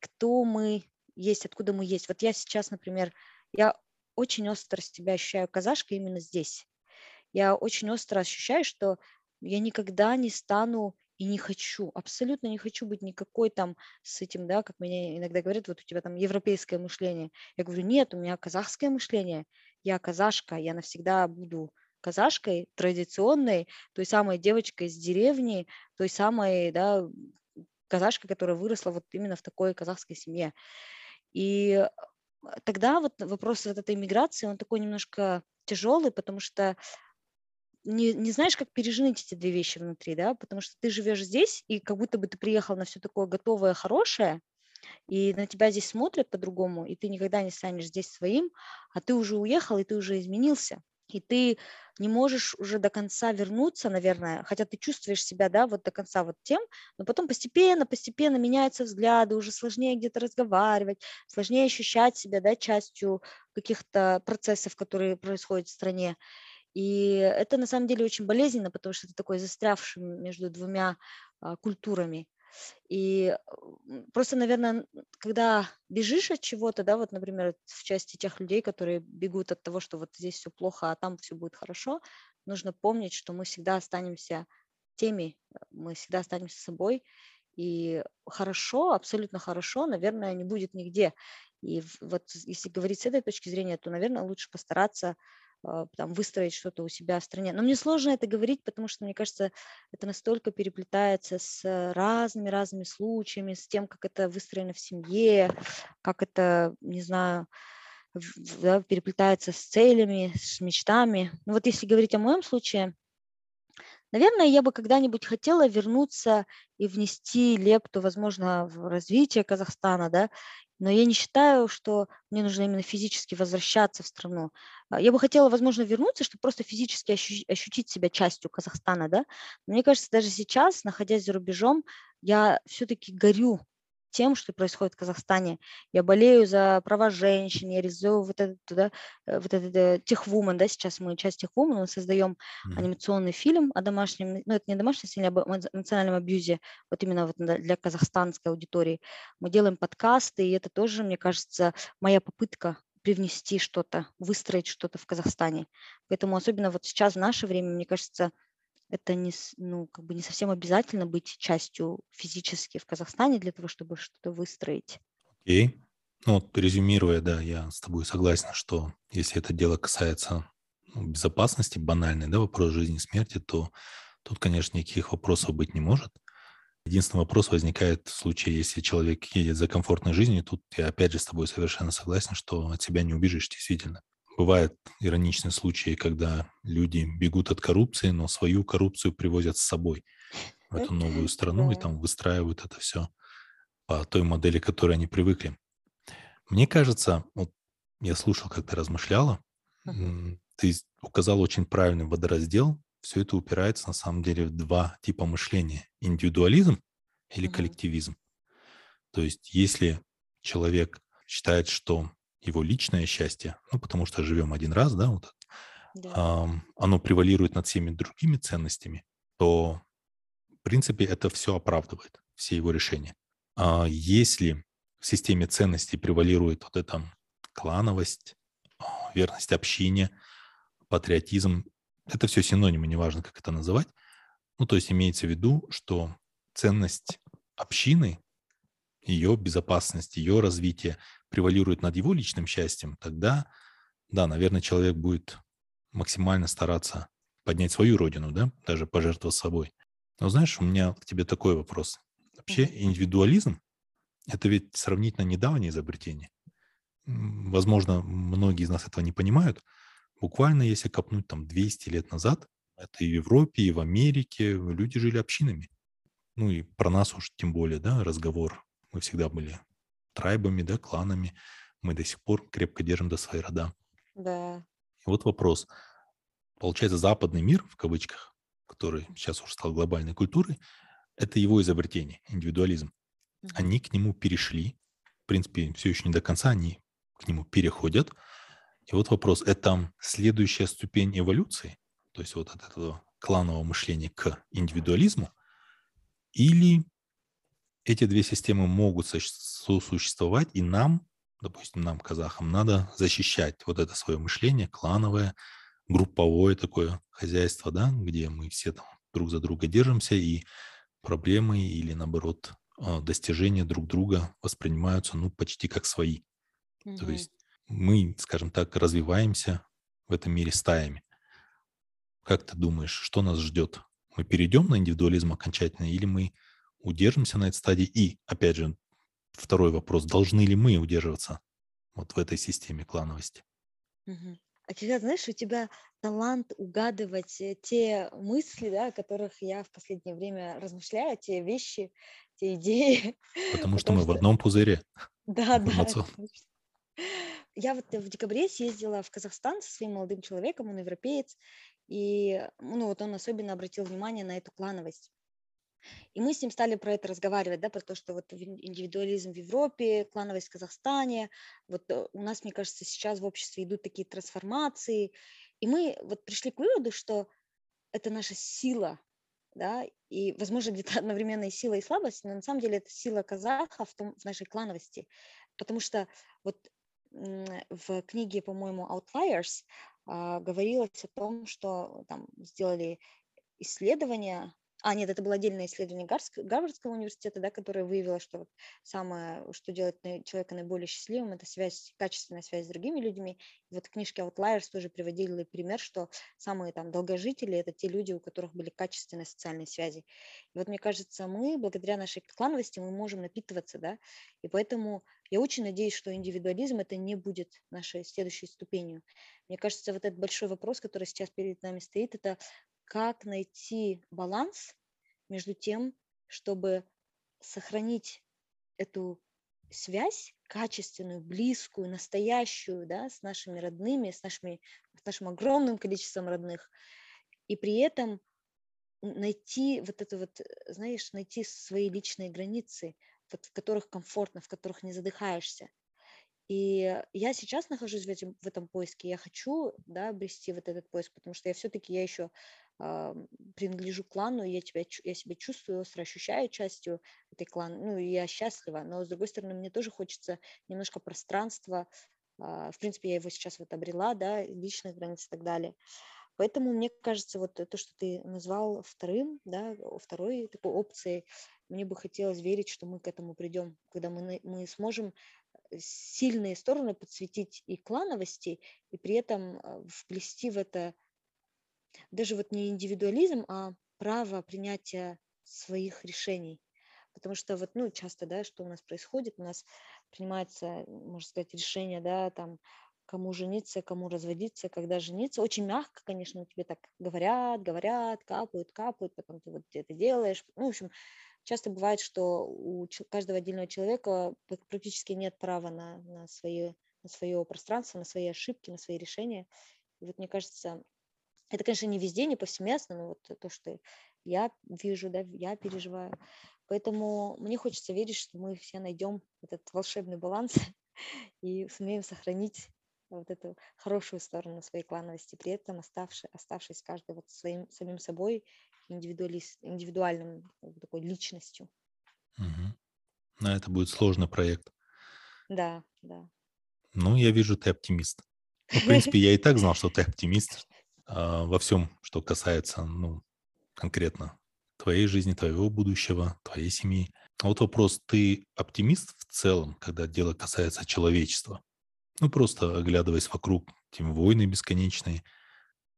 кто мы есть, откуда мы есть. Вот я сейчас, например, я очень остро себя ощущаю казашкой именно здесь. Я очень остро ощущаю, что я никогда не стану и не хочу, абсолютно не хочу быть никакой там с этим, да, как мне иногда говорят, вот у тебя там европейское мышление. Я говорю, нет, у меня казахское мышление, я казашка, я навсегда буду казашкой традиционной, той самой девочкой из деревни, той самой, да, казашкой, которая выросла вот именно в такой казахской семье. И тогда вот вопрос вот этой миграции, он такой немножко тяжелый, потому что не, не знаешь, как пережить эти две вещи внутри, да, потому что ты живешь здесь, и как будто бы ты приехал на все такое готовое, хорошее, и на тебя здесь смотрят по-другому, и ты никогда не станешь здесь своим, а ты уже уехал, и ты уже изменился и ты не можешь уже до конца вернуться, наверное, хотя ты чувствуешь себя, да, вот до конца вот тем, но потом постепенно, постепенно меняются взгляды, уже сложнее где-то разговаривать, сложнее ощущать себя, да, частью каких-то процессов, которые происходят в стране. И это на самом деле очень болезненно, потому что ты такой застрявший между двумя а, культурами. И просто, наверное, когда бежишь от чего-то, да, вот, например, в части тех людей, которые бегут от того, что вот здесь все плохо, а там все будет хорошо, нужно помнить, что мы всегда останемся теми, мы всегда останемся собой, и хорошо, абсолютно хорошо, наверное, не будет нигде. И вот если говорить с этой точки зрения, то, наверное, лучше постараться там, выстроить что-то у себя в стране. Но мне сложно это говорить, потому что, мне кажется, это настолько переплетается с разными-разными случаями, с тем, как это выстроено в семье, как это, не знаю, да, переплетается с целями, с мечтами. Ну вот если говорить о моем случае, наверное, я бы когда-нибудь хотела вернуться и внести лепту, возможно, в развитие Казахстана, да, но я не считаю, что мне нужно именно физически возвращаться в страну. А, я бы хотела, возможно, вернуться, чтобы просто физически ощутить себя частью Казахстана, да. Но мне кажется, даже сейчас, находясь за рубежом, я все-таки горю тем, что происходит в Казахстане. Я болею за права женщин, я реализую вот этот, да, э, вот этот э, Техвумен, да, сейчас мы часть Техвумен, мы создаем mm. анимационный фильм о домашнем, ну, это не домашнем сильно, об эмоциональном абьюзе, вот именно вот для казахстанской аудитории. Мы делаем подкасты, и это тоже, мне кажется, моя попытка привнести что-то, выстроить что-то в Казахстане. Поэтому особенно вот сейчас в наше время, мне кажется, это не, ну, как бы не совсем обязательно быть частью физически в Казахстане для того, чтобы что-то выстроить. Окей. Ну, вот резюмируя, да, я с тобой согласен, что если это дело касается ну, безопасности, банальный, да, вопрос жизни и смерти, то тут, конечно, никаких вопросов быть не может. Единственный вопрос возникает в случае, если человек едет за комфортной жизнью, тут я опять же с тобой совершенно согласен, что от себя не убежишь действительно бывают ироничные случаи, когда люди бегут от коррупции, но свою коррупцию привозят с собой в эту новую страну и там выстраивают это все по той модели, к которой они привыкли. Мне кажется, вот я слушал, как ты размышляла, ты указал очень правильный водораздел. Все это упирается на самом деле в два типа мышления: индивидуализм или коллективизм. То есть, если человек считает, что его личное счастье, ну, потому что живем один раз, да, вот, да. Оно превалирует над всеми другими ценностями, то, в принципе, это все оправдывает, все его решения. А если в системе ценностей превалирует вот эта клановость, а, верность общине, патриотизм, это все синонимы, неважно, как это называть. Ну, то есть имеется в виду, что ценность общины, ее безопасность, ее развитие превалирует над его личным счастьем, тогда, да, наверное, человек будет максимально стараться поднять свою родину, да, даже пожертвовать собой. Но знаешь, у меня к тебе такой вопрос. Вообще индивидуализм Это ведь сравнительно недавнее изобретение. Возможно, многие из нас этого не понимают. Буквально, если копнуть там 200 лет назад, это и в Европе, и в Америке люди жили общинами. Ну и про нас уж тем более, да, разговор. Мы всегда были трайбами, да, кланами. Мы до сих пор крепко держим до свои рода. Да. И вот вопрос. Получается, западный мир, в кавычках, который сейчас уже стал глобальной культурой, это его изобретение, индивидуализм. Угу. Они к нему перешли. В принципе, все еще не до конца, они к нему переходят. И вот вопрос, это следующая ступень эволюции, то есть вот от этого кланового мышления к индивидуализму, или эти две системы могут сосуществовать, и нам, допустим, нам, казахам, надо защищать вот это свое мышление клановое, групповое такое хозяйство, да, где мы все там друг за друга держимся, и проблемы или, наоборот, а, достижения друг друга воспринимаются, ну, почти как свои. Угу. То есть мы, скажем так, развиваемся в этом мире стаями. Как ты думаешь, что нас ждет? Мы перейдем на индивидуализм окончательно или мы удержимся на этой стадии? И, опять же, второй вопрос, должны ли мы удерживаться вот в этой системе клановости? Угу. А тебя, знаешь, у тебя талант угадывать э, те мысли, да, о которых я в последнее время размышляю, те вещи, те идеи. Потому что мы в одном пузыре. Да, да. Я вот в декабре съездила в Казахстан со своим молодым человеком, он европеец, и ну, вот он особенно обратил внимание на эту клановость. И мы с ним стали про это разговаривать, да, про то, что вот индивидуализм в Европе, клановость в Казахстане, вот э, у нас, мне кажется, сейчас в обществе идут такие трансформации, и мы вот пришли к выводу, что это наша сила, да, и, возможно, где-то одновременно и сила, и слабость, но на самом деле это сила казаха в, том, в нашей клановости, потому что вот в книге, по-моему, Outliers а, говорилось о том, что там сделали исследования а, нет, это было отдельное исследование Гарвардского университета, да, которое выявило, что вот самое, что делает человека наиболее счастливым, это связь, качественная связь с другими людьми. И вот в книжке Outliers тоже приводили пример, что самые там долгожители – это те люди, у которых были качественные социальные связи. И вот мне кажется, мы, благодаря нашей клановости, мы можем напитываться, да, и поэтому я очень надеюсь, что индивидуализм это не будет нашей следующей ступенью. Мне кажется, вот этот большой вопрос, который сейчас перед нами стоит, это как найти баланс между тем, чтобы сохранить эту связь качественную, близкую, настоящую, да, с нашими родными, с, нашими, с нашим огромным количеством родных, и при этом найти вот это вот, знаешь, найти свои личные границы, вот, в которых комфортно, в которых не задыхаешься. И я сейчас нахожусь в, этом в этом поиске, я хочу, да, обрести вот этот поиск, потому что я все-таки, я еще принадлежу клану, я, тебя, я себя чувствую остро, ощущаю частью этой клана, ну, я счастлива, но, с другой стороны, мне тоже хочется немножко пространства, а, в принципе, я его сейчас вот обрела, да, личных границ и так далее. Поэтому мне кажется, вот то, что ты назвал вторым, да, второй такой опцией, мне бы хотелось верить, что мы к этому придем, когда мы, мы сможем э, сильные стороны подсветить и клановости, и при этом э, вплести в это даже вот не индивидуализм, а право принятия своих решений. Потому что вот, ну, часто, да, что у нас происходит, у нас принимается, можно сказать, решение, да, там, кому жениться, кому разводиться, когда жениться. Очень мягко, конечно, тебе так говорят, говорят, капают, капают, потом ты вот это делаешь. Ну, в общем, часто бывает, что у каждого отдельного человека практически нет права на, на, свое, на свое пространство, на свои ошибки, на свои решения. И вот мне кажется, это, конечно, не везде, не повсеместно, но вот то, что я вижу, да, я переживаю. Поэтому мне хочется верить, что мы все найдем этот волшебный баланс и сумеем сохранить вот эту хорошую сторону своей клановости, при этом оставшись, оставшись каждый вот своим самим собой индивидуалист, индивидуальным такой личностью. Угу. Но это будет сложный проект. Да, да. Ну, я вижу, ты оптимист. Ну, в принципе, я и так знал, что ты оптимист, во всем, что касается, ну, конкретно твоей жизни, твоего будущего, твоей семьи. А вот вопрос, ты оптимист в целом, когда дело касается человечества? Ну, просто оглядываясь вокруг, тем войны бесконечные,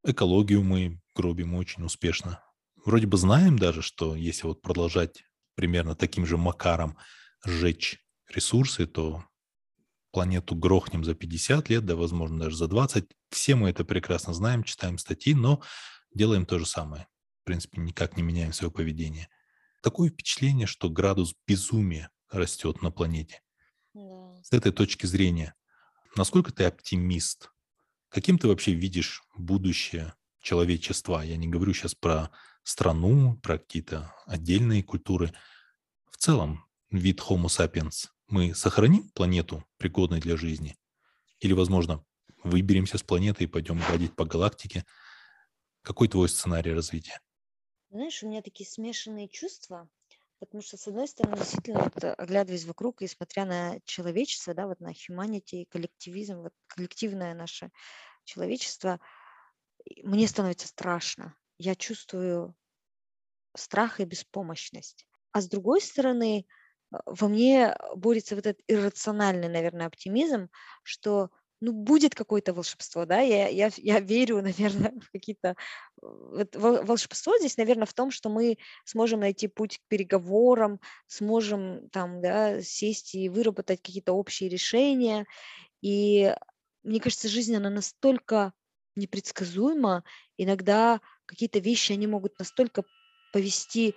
экологию мы гробим очень успешно. Вроде бы знаем даже, что если вот продолжать примерно таким же макаром сжечь ресурсы, то планету грохнем за 50 лет, да, возможно, даже за 20. Все мы это прекрасно знаем, читаем статьи, но делаем то же самое. В принципе, никак не меняем свое поведение. Такое впечатление, что градус безумия растет на планете. Да. С этой точки зрения, насколько ты оптимист? Каким ты вообще видишь будущее человечества? Я не говорю сейчас про страну, про какие-то отдельные культуры. В целом, вид Homo sapiens, мы сохраним планету, пригодной для жизни? Или, возможно, выберемся с планеты и пойдем гадить по галактике? Какой твой сценарий развития? Знаешь, у меня такие смешанные чувства, потому что, с одной стороны, действительно, вот, э, оглядываясь вокруг и смотря на человечество, да, вот на humanity, коллективизм, вот коллективное наше человечество, мне становится страшно. Я чувствую страх и беспомощность. А с другой стороны, во мне борется вот этот иррациональный, наверное, оптимизм, что ну, будет какое-то волшебство, да, я, я, я верю, наверное, в какие-то... Вот волшебство здесь, наверное, в том, что мы сможем найти путь к переговорам, сможем там, да, сесть и выработать какие-то общие решения. И мне кажется, жизнь, она настолько непредсказуема, иногда какие-то вещи, они могут настолько повести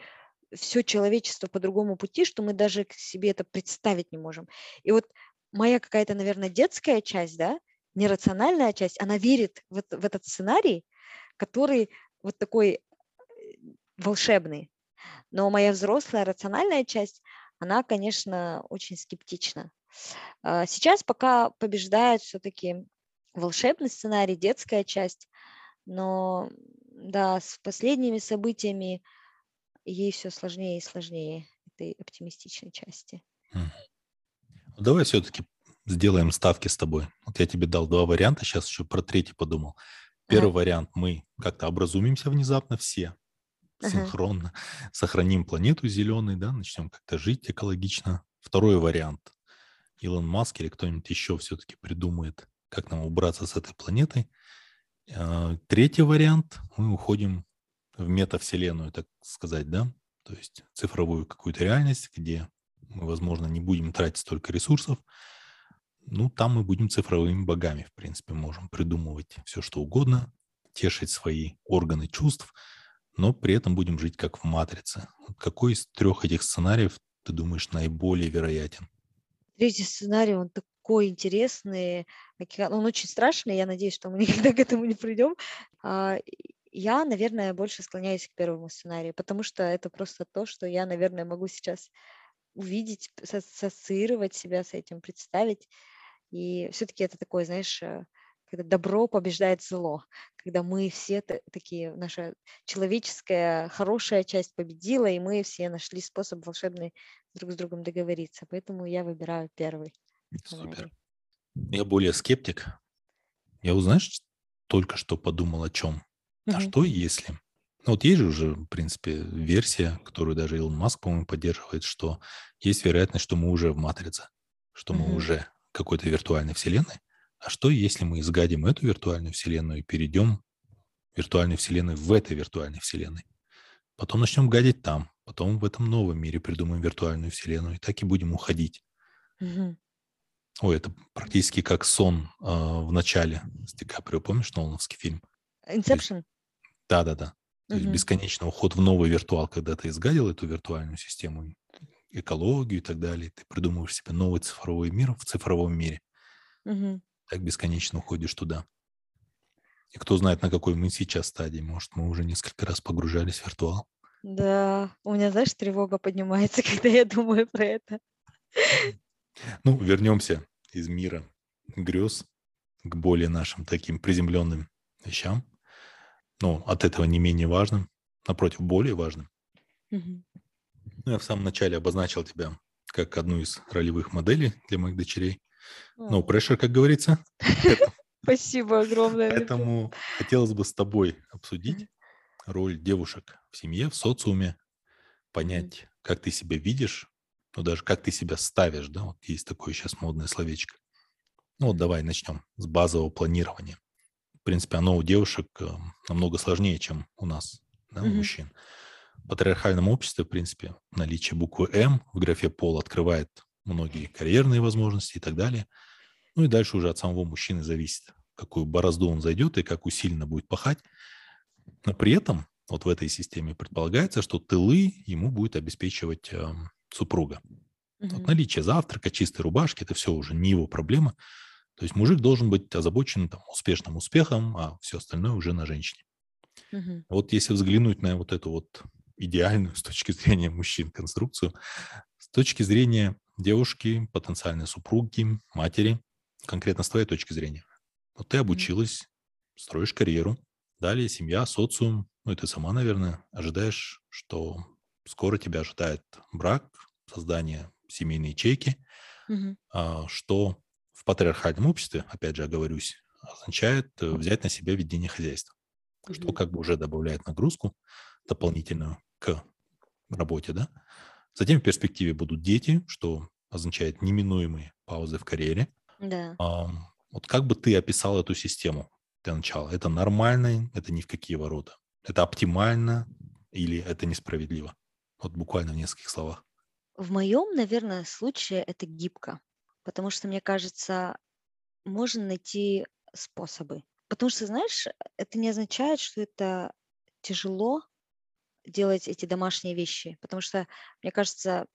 все человечество по другому пути, что мы даже себе это представить не можем. И вот моя какая-то, наверное, детская часть, да, нерациональная часть, она верит в, в этот сценарий, который вот такой э, волшебный. Но моя взрослая рациональная часть, она, конечно, очень скептична. А, сейчас пока побеждает все-таки волшебный сценарий, детская часть, но да, с последними событиями ей все сложнее и сложнее этой оптимистичной части. Давай все-таки сделаем ставки с тобой. Вот я тебе дал два варианта, сейчас еще про третий подумал. Первый ага. вариант, мы как-то образумимся внезапно все, ага. синхронно, сохраним планету зеленой, да, начнем как-то жить экологично. Второй вариант, Илон Маск или кто-нибудь еще все-таки придумает, как нам убраться с этой планеты. А, третий вариант, мы уходим в метавселенную, так сказать, да, то есть цифровую какую-то реальность, где мы, возможно, не будем тратить столько ресурсов, ну, там мы будем цифровыми богами, в принципе, можем придумывать все, что угодно, тешить свои органы чувств, но при этом будем жить как в матрице. Какой из трех этих сценариев ты думаешь наиболее вероятен? Третий сценарий, он такой интересный, он очень страшный, я надеюсь, что мы никогда к этому не придем. Я, наверное, больше склоняюсь к первому сценарию, потому что это просто то, что я, наверное, могу сейчас увидеть, ассоциировать себя с этим, представить. И все-таки это такое, знаешь, э, когда добро побеждает зло, когда мы все такие, наша человеческая хорошая часть победила, и мы все нашли способ волшебный друг с другом договориться. Поэтому я выбираю первый. Супер. Я более скептик. Я, узнаешь, только что подумал о чем. А что если... Ну, вот есть же уже, в принципе, версия, которую даже Илон Маск, по-моему, поддерживает, что есть вероятность, что мы уже в матрице, что мы уже какой-то виртуальной вселенной. А что, если мы изгадим эту виртуальную вселенную и перейдем виртуальной вселенной в этой виртуальной вселенной? Потом начнем гадить там, потом в этом новом мире придумаем виртуальную вселенную, и так и будем уходить. Угу. Ой, это практически как сон э, в начале с Ди Каприо, помнишь Нолановский фильм? Inception? Да-да-да. То есть бесконечный уход в новый виртуал, когда ты изгадил эту виртуальную систему, экологию и так далее. Ты придумываешь себе новый цифровой мир в цифровом мире. Угу. Так бесконечно уходишь туда. И кто знает, на какой мы сейчас стадии. Может, мы уже несколько раз погружались в виртуал. Да, у меня, знаешь, тревога поднимается, когда я думаю про это. Ну, вернемся из мира грез к более нашим таким приземленным вещам. Ну, от этого не менее важным, напротив, более важным. Угу. Ну, я в самом начале обозначил тебя как одну из ролевых моделей для моих дочерей. No pressure, как говорится. Спасибо огромное. Поэтому хотелось бы с тобой обсудить роль девушек в семье, в социуме, понять, как ты себя видишь, ну даже как ты себя ставишь, да, вот есть такое сейчас модное словечко. Ну вот давай начнем с базового планирования. В принципе, оно у девушек э, намного сложнее, чем у нас, да, у мужчин патриархальном обществе, в принципе, наличие буквы «М» в графе «пол» открывает многие карьерные возможности и так далее. Ну и дальше уже от самого мужчины зависит, какую борозду он зайдет и как усиленно будет пахать. Но при этом вот в этой системе предполагается, что тылы ему будет обеспечивать э, супруга. Mm-hmm. Вот наличие завтрака, чистой рубашки – это все уже не его проблема. То есть мужик должен быть озабочен там, успешным успехом, а все остальное уже на женщине. Mm-hmm. Вот если взглянуть на вот эту вот идеальную с точки зрения мужчин конструкцию, с точки зрения девушки, потенциальной супруги, матери, конкретно с твоей точки зрения. Вот ты обучилась, строишь карьеру, далее семья, социум, ну и ты сама, наверное, ожидаешь, что скоро тебя ожидает брак, создание семейной ячейки, угу. что в патриархальном обществе, опять же, оговорюсь, означает э, взять на себя ведение хозяйства, угу. что как бы уже добавляет нагрузку дополнительную к работе, да. Затем в перспективе будут дети, что означает неминуемые паузы в карьере. Да. А, вот как бы ты описал эту систему для начала? Это нормально, это ни в какие ворота? Это оптимально или это несправедливо? Вот буквально в нескольких словах. В моем, наверное, случае это гибко, потому что, мне кажется, можно найти способы. Потому что, знаешь, это не означает, что это тяжело делать эти домашние вещи, потому что, мне кажется,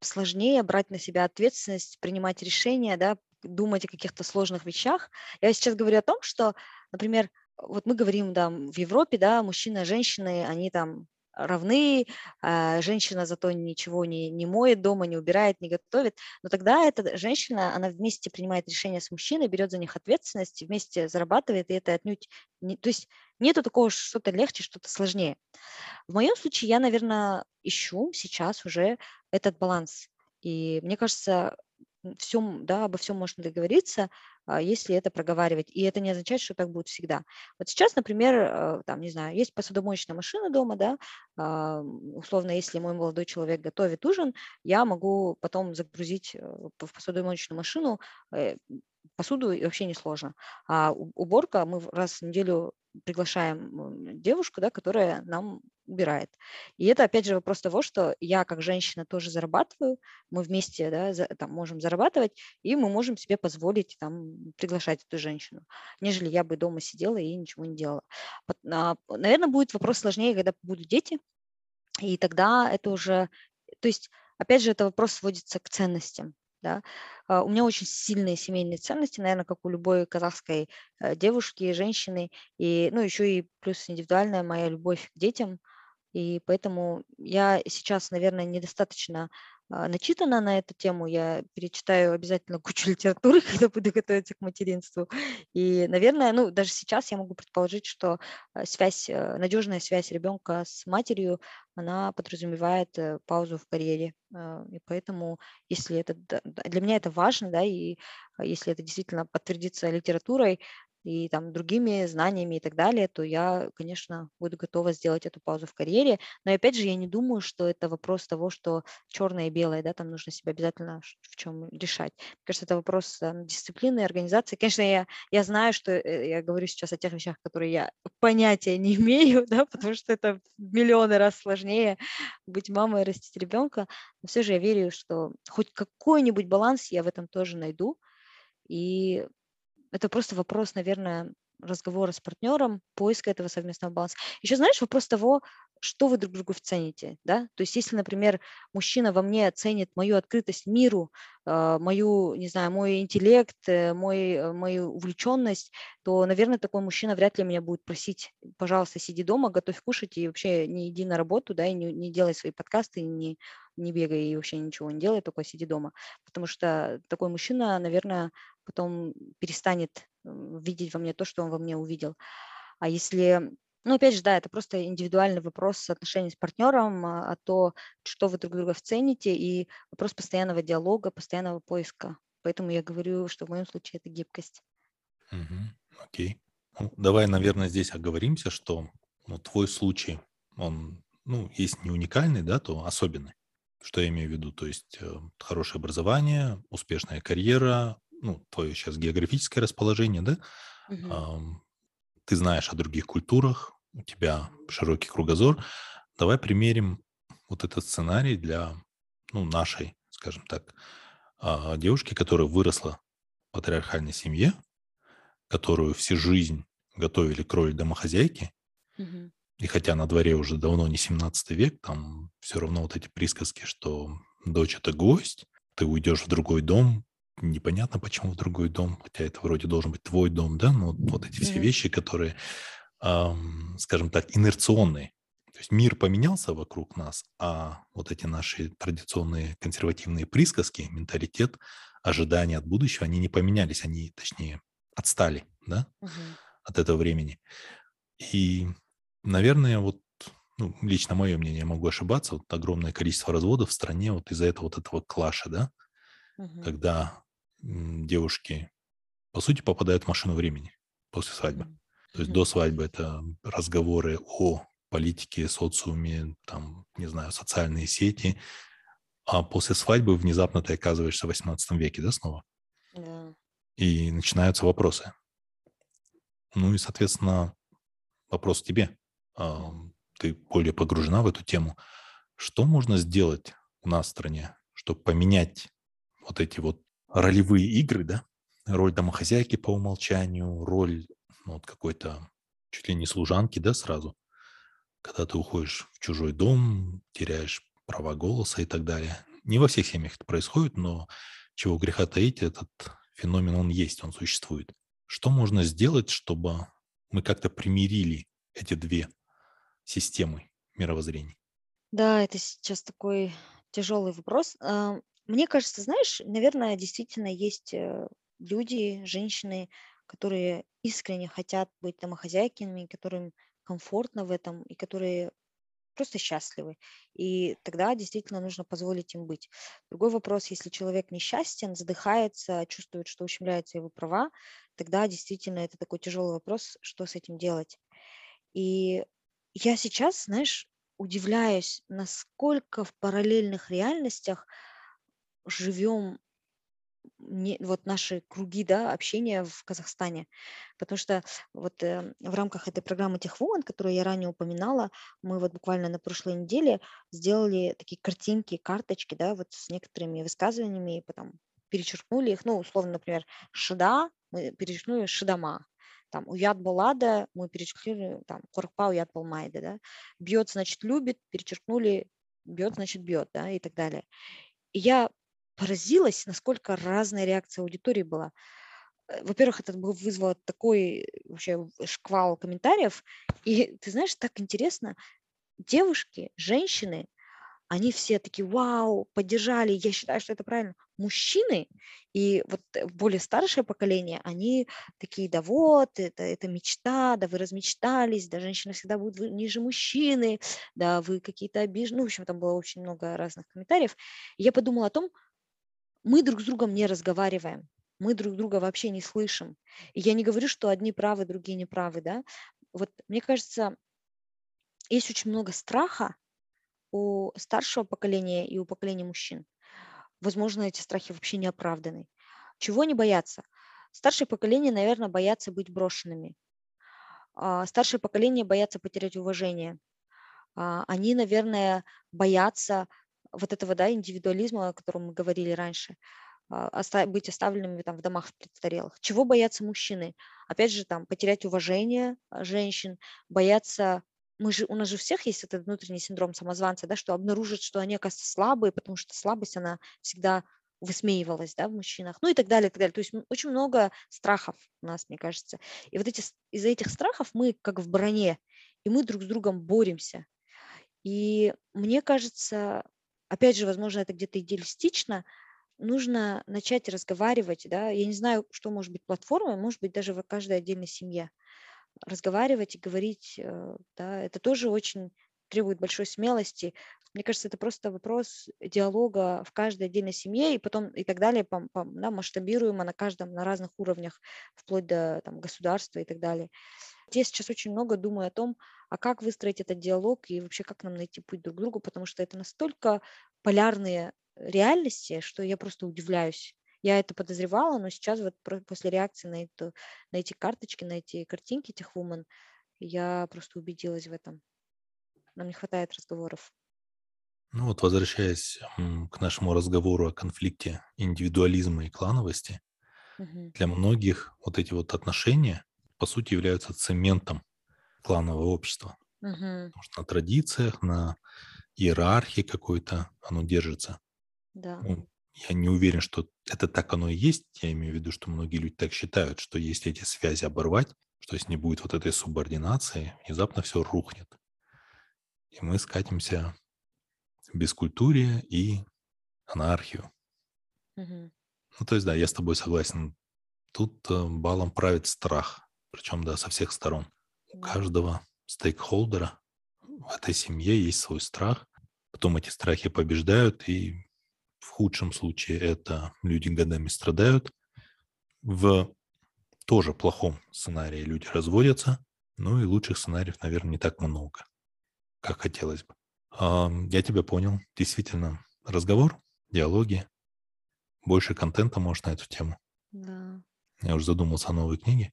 сложнее брать на себя ответственность, принимать решения, да, думать о каких-то сложных вещах. Я сейчас говорю о том, что, например, вот мы говорим, да, в Европе, да, мужчина, женщины, они там равны, а женщина зато ничего не, не моет дома, не убирает, не готовит, но тогда эта женщина, она вместе принимает решение с мужчиной, берет за них ответственность, вместе зарабатывает, и это отнюдь, не, то есть нету такого что-то легче, что-то сложнее. В моем случае я, наверное, ищу сейчас уже этот баланс, и мне кажется, всем, да, обо всем можно договориться, а, если это проговаривать. И это не означает, что так будет всегда. Вот сейчас, например, э, там, не знаю, есть посудомоечная машина дома, да, а, условно, если мой молодой человек готовит ужин, я могу потом загрузить э, в посудомоечную машину э, посуду вообще не сложно. А уборка мы раз в неделю приглашаем девушку, да, которая нам убирает. И это, опять же, вопрос того, что я как женщина тоже зарабатываю, мы вместе да, за, там, можем зарабатывать, и мы можем себе позволить там, приглашать эту женщину, нежели я бы дома сидела и ничего не делала. А, наверное, будет вопрос сложнее, когда будут дети, и тогда это уже... То есть, опять же, это вопрос сводится к ценностям. Да? А, у меня очень сильные семейные ценности, наверное, как у любой казахской э, девушки, женщины, и, ну, еще и плюс индивидуальная моя любовь к детям, и поэтому я сейчас, наверное, недостаточно начитана на эту тему. Я перечитаю обязательно кучу литературы, когда буду готовиться к материнству. И, наверное, ну, даже сейчас я могу предположить, что а, связь, э, надежная связь ребенка с матерью, она подразумевает э, паузу в карьере. А, и поэтому, если это для меня это важно, да, и если это действительно подтвердится литературой, и там другими знаниями и так далее, то я, конечно, буду готова сделать эту паузу в карьере. Но опять же, я не думаю, что это вопрос того, что черное и белое, да, там нужно себя обязательно в чем решать. Мне кажется, это вопрос там, дисциплины, организации. Конечно, я, я знаю, что э, я говорю сейчас о тех вещах, которые я понятия не имею, да, потому что это миллионы раз сложнее быть мамой и растить ребенка. Но все же я верю, что хоть какой-нибудь баланс я в этом тоже найду. И это просто вопрос, наверное, разговора с партнером, поиска этого совместного баланса. Еще знаешь, вопрос того, что вы друг другу цените, да? То есть если, например, мужчина во мне ценит мою открытость миру, а, мою, не знаю, мой интеллект, э, мой, э, мою увлеченность, то, наверное, такой мужчина вряд ли меня будет просить, пожалуйста, сиди дома, готовь кушать и вообще не иди на работу, да, и не, не делай свои подкасты, не, не бегай и вообще ничего не делай, только сиди дома. Потому что такой мужчина, наверное, потом перестанет видеть во мне то, что он во мне увидел. А если, ну, опять же, да, это просто индивидуальный вопрос отношений с партнером, а, а то, что вы друг друга цените, и вопрос постоянного диалога, постоянного поиска. Поэтому я говорю, что в моем случае это гибкость. Угу, окей. Ну, давай, наверное, здесь оговоримся, что ну, твой случай, он, ну, есть не уникальный, да, то особенный. Что я имею в виду? То есть э, хорошее образование, успешная карьера, ну, твое сейчас географическое расположение, да, угу. Ты знаешь о других культурах, у тебя широкий кругозор. Давай примерим вот этот сценарий для ну, нашей, скажем так, о девушке, которая выросла в патриархальной семье, которую всю жизнь готовили к роли домохозяйки, Мгм. и хотя на дворе уже давно не 17 век, там все равно вот эти присказки, что дочь это гость, ты уйдешь в другой дом, непонятно почему в другой дом, хотя это вроде должен быть твой дом, да, но вот, эти все вещи, которые, ам, скажем так, инерционные. То есть мир поменялся вокруг нас, а вот эти наши традиционные консервативные присказки, менталитет, ожидания от будущего, они не поменялись, они, точнее, отстали, да, Мгм. от этого времени. И, наверное, вот ну, лично мое мнение, могу ошибаться, вот огромное количество разводов в стране вот из-за этого вот этого клаша, да, Мгм. когда девушки, по сути, попадают в машину времени после свадьбы. То есть Мгм. до свадьбы это разговоры о политике, социуме, там, не знаю, социальные сети, а после свадьбы внезапно ты оказываешься в 18 веке, да, снова? Да. И начинаются вопросы. Ну и, соответственно, вопрос к тебе. Ты более погружена в эту тему. Что можно сделать у нас в стране, чтобы поменять вот эти вот ролевые игры, да? Роль домохозяйки по умолчанию, роль ну, вот какой-то чуть ли не служанки, да, сразу, когда ты уходишь в чужой дом, теряешь права голоса и так далее. Не во всех семьях это происходит, но чего греха таить, этот феномен, он есть, он существует. Что можно сделать, чтобы мы как-то примирили эти две системы мировоззрений? Да, это сейчас такой тяжелый вопрос. Мне кажется, знаешь, наверное, действительно есть э, люди, женщины, которые искренне хотят быть домохозяйками, которым комфортно в этом и которые просто счастливы. И тогда действительно нужно позволить им быть. Другой вопрос, если человек несчастен, задыхается, чувствует, что ущемляются его права, тогда действительно это такой тяжелый вопрос, что с этим делать. И я сейчас, знаешь, удивляюсь, насколько в параллельных реальностях живем не, вот наши круги, да, общения в Казахстане. Потому что вот э, в рамках этой программы Техвумен, которую я ранее упоминала, мы вот буквально на прошлой неделе сделали такие картинки, карточки, да, вот с некоторыми высказываниями, и потом перечеркнули их, ну, условно, например, шида, мы перечеркнули шидама, там, уят балада, мы перечеркнули, там, коркпа уят болмайды, да, бьет, значит, любит, перечеркнули, бьет, значит, бьет, да, и так далее. И я поразилась, насколько разная реакция аудитории была. Э, Во-первых, это вызвало такой вообще шквал комментариев. И ты знаешь, так интересно, девушки, женщины, они все такие, вау, поддержали, я считаю, что это правильно. Мужчины и вот э, более старшее поколение, они такие, да вот, это, это мечта, да вы размечтались, да женщина всегда будет ниже мужчины, да вы какие-то обижены. Ну, в общем, там было очень много разных комментариев. И я подумала о том, мы друг с другом не разговариваем, мы друг друга вообще не слышим. И я не говорю, что одни правы, другие не правы, да. Вот мне кажется, есть очень много страха у старшего поколения и у поколения мужчин. Возможно, эти страхи вообще не оправданы. Чего они боятся? Старшее поколение, наверное, боятся быть брошенными. А, Старшее поколение боятся потерять уважение. А, Они, наверное, боятся вот этого да, индивидуализма, о котором мы говорили раньше, а, быть оставленными там в домах престарелых. Чего боятся мужчины? Опять же, там, потерять уважение а, женщин, боятся мы же, у нас же всех есть этот внутренний синдром самозванца, да, что обнаружат, что они, оказывается, слабые, потому что слабость, она всегда высмеивалась, да, в мужчинах, ну и так далее, и так далее. То есть очень много страхов у нас, мне кажется. И вот эти, из-за этих страхов мы как в броне, и мы друг с другом боремся. И мне кажется, опять же, возможно, это где-то идеалистично, нужно начать разговаривать, да, я не знаю, что может быть платформой, может быть, даже в каждой отдельной семье. Разговаривать и говорить, э, да, это тоже очень требует большой смелости. Мне кажется, это просто вопрос диалога в каждой отдельной семье и потом и так далее, пом- пом- да, масштабируемо на каждом, на разных уровнях, вплоть до там, государства и так далее. Я сейчас очень много думаю о том, а как выстроить этот диалог и вообще как нам найти путь друг к другу, потому что это настолько полярные реальности, что я просто удивляюсь. Я это подозревала, но сейчас вот после реакции на, эту, на эти карточки, на эти картинки этих woman, я просто убедилась в этом. Нам не хватает разговоров. Ну вот возвращаясь к нашему разговору о конфликте индивидуализма и клановости, Мгм. для многих вот эти вот отношения, по сути, являются цементом кланового общества. Мгм. Потому что на традициях, на иерархии какой-то оно держится. Да. Ну, я не уверен, что это так оно и есть. Я имею в виду, что многие люди так считают, что если эти связи оборвать, что если не будет вот этой субординации, внезапно все рухнет. И мы скатимся в бескультурие и анархию. Мгм. Ну, то есть, да, я с тобой согласен. Тут э, балом правит страх, причем, да, со всех сторон. У каждого стейкхолдера в этой семье есть свой страх. Потом эти страхи побеждают, и в худшем случае это люди годами страдают. В тоже плохом сценарии люди разводятся. Ну и лучших сценариев, наверное, не так много, как хотелось бы. А, Я тебя понял. Действительно, разговор, диалоги, больше контента может на эту тему. Да. Я уже задумался о новой книге.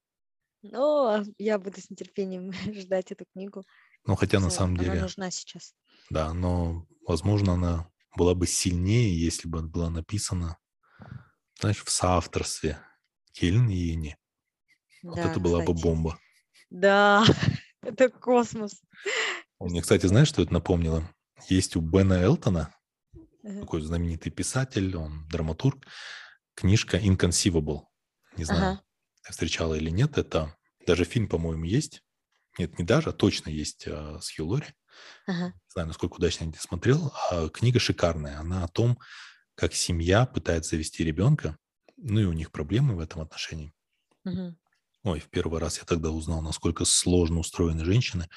Но я буду с нетерпением ждать эту книгу. Ну, хотя на самом Она деле, нужна сейчас. да, но, возможно, она была бы сильнее, если бы была написана, знаешь, в соавторстве Хелен и Ени. Вот Да, это была бы бомба. Да, это космос. Мне, кстати, знаешь, что это напомнило? Есть у Бена Элтона, такой знаменитый писатель, он драматург, книжка Inconceivable. Не знаю. Встречала или нет. Это даже фильм, по-моему, есть. Нет, не даже, а точно есть а, с Хью Лори. Ага. Не знаю, насколько удачно я не смотрел. А книга шикарная. Она о том, как семья пытается завести ребенка. Ну и у них проблемы в этом отношении. Мгм. Ой, в первый раз я тогда узнал, насколько сложно устроены женщины.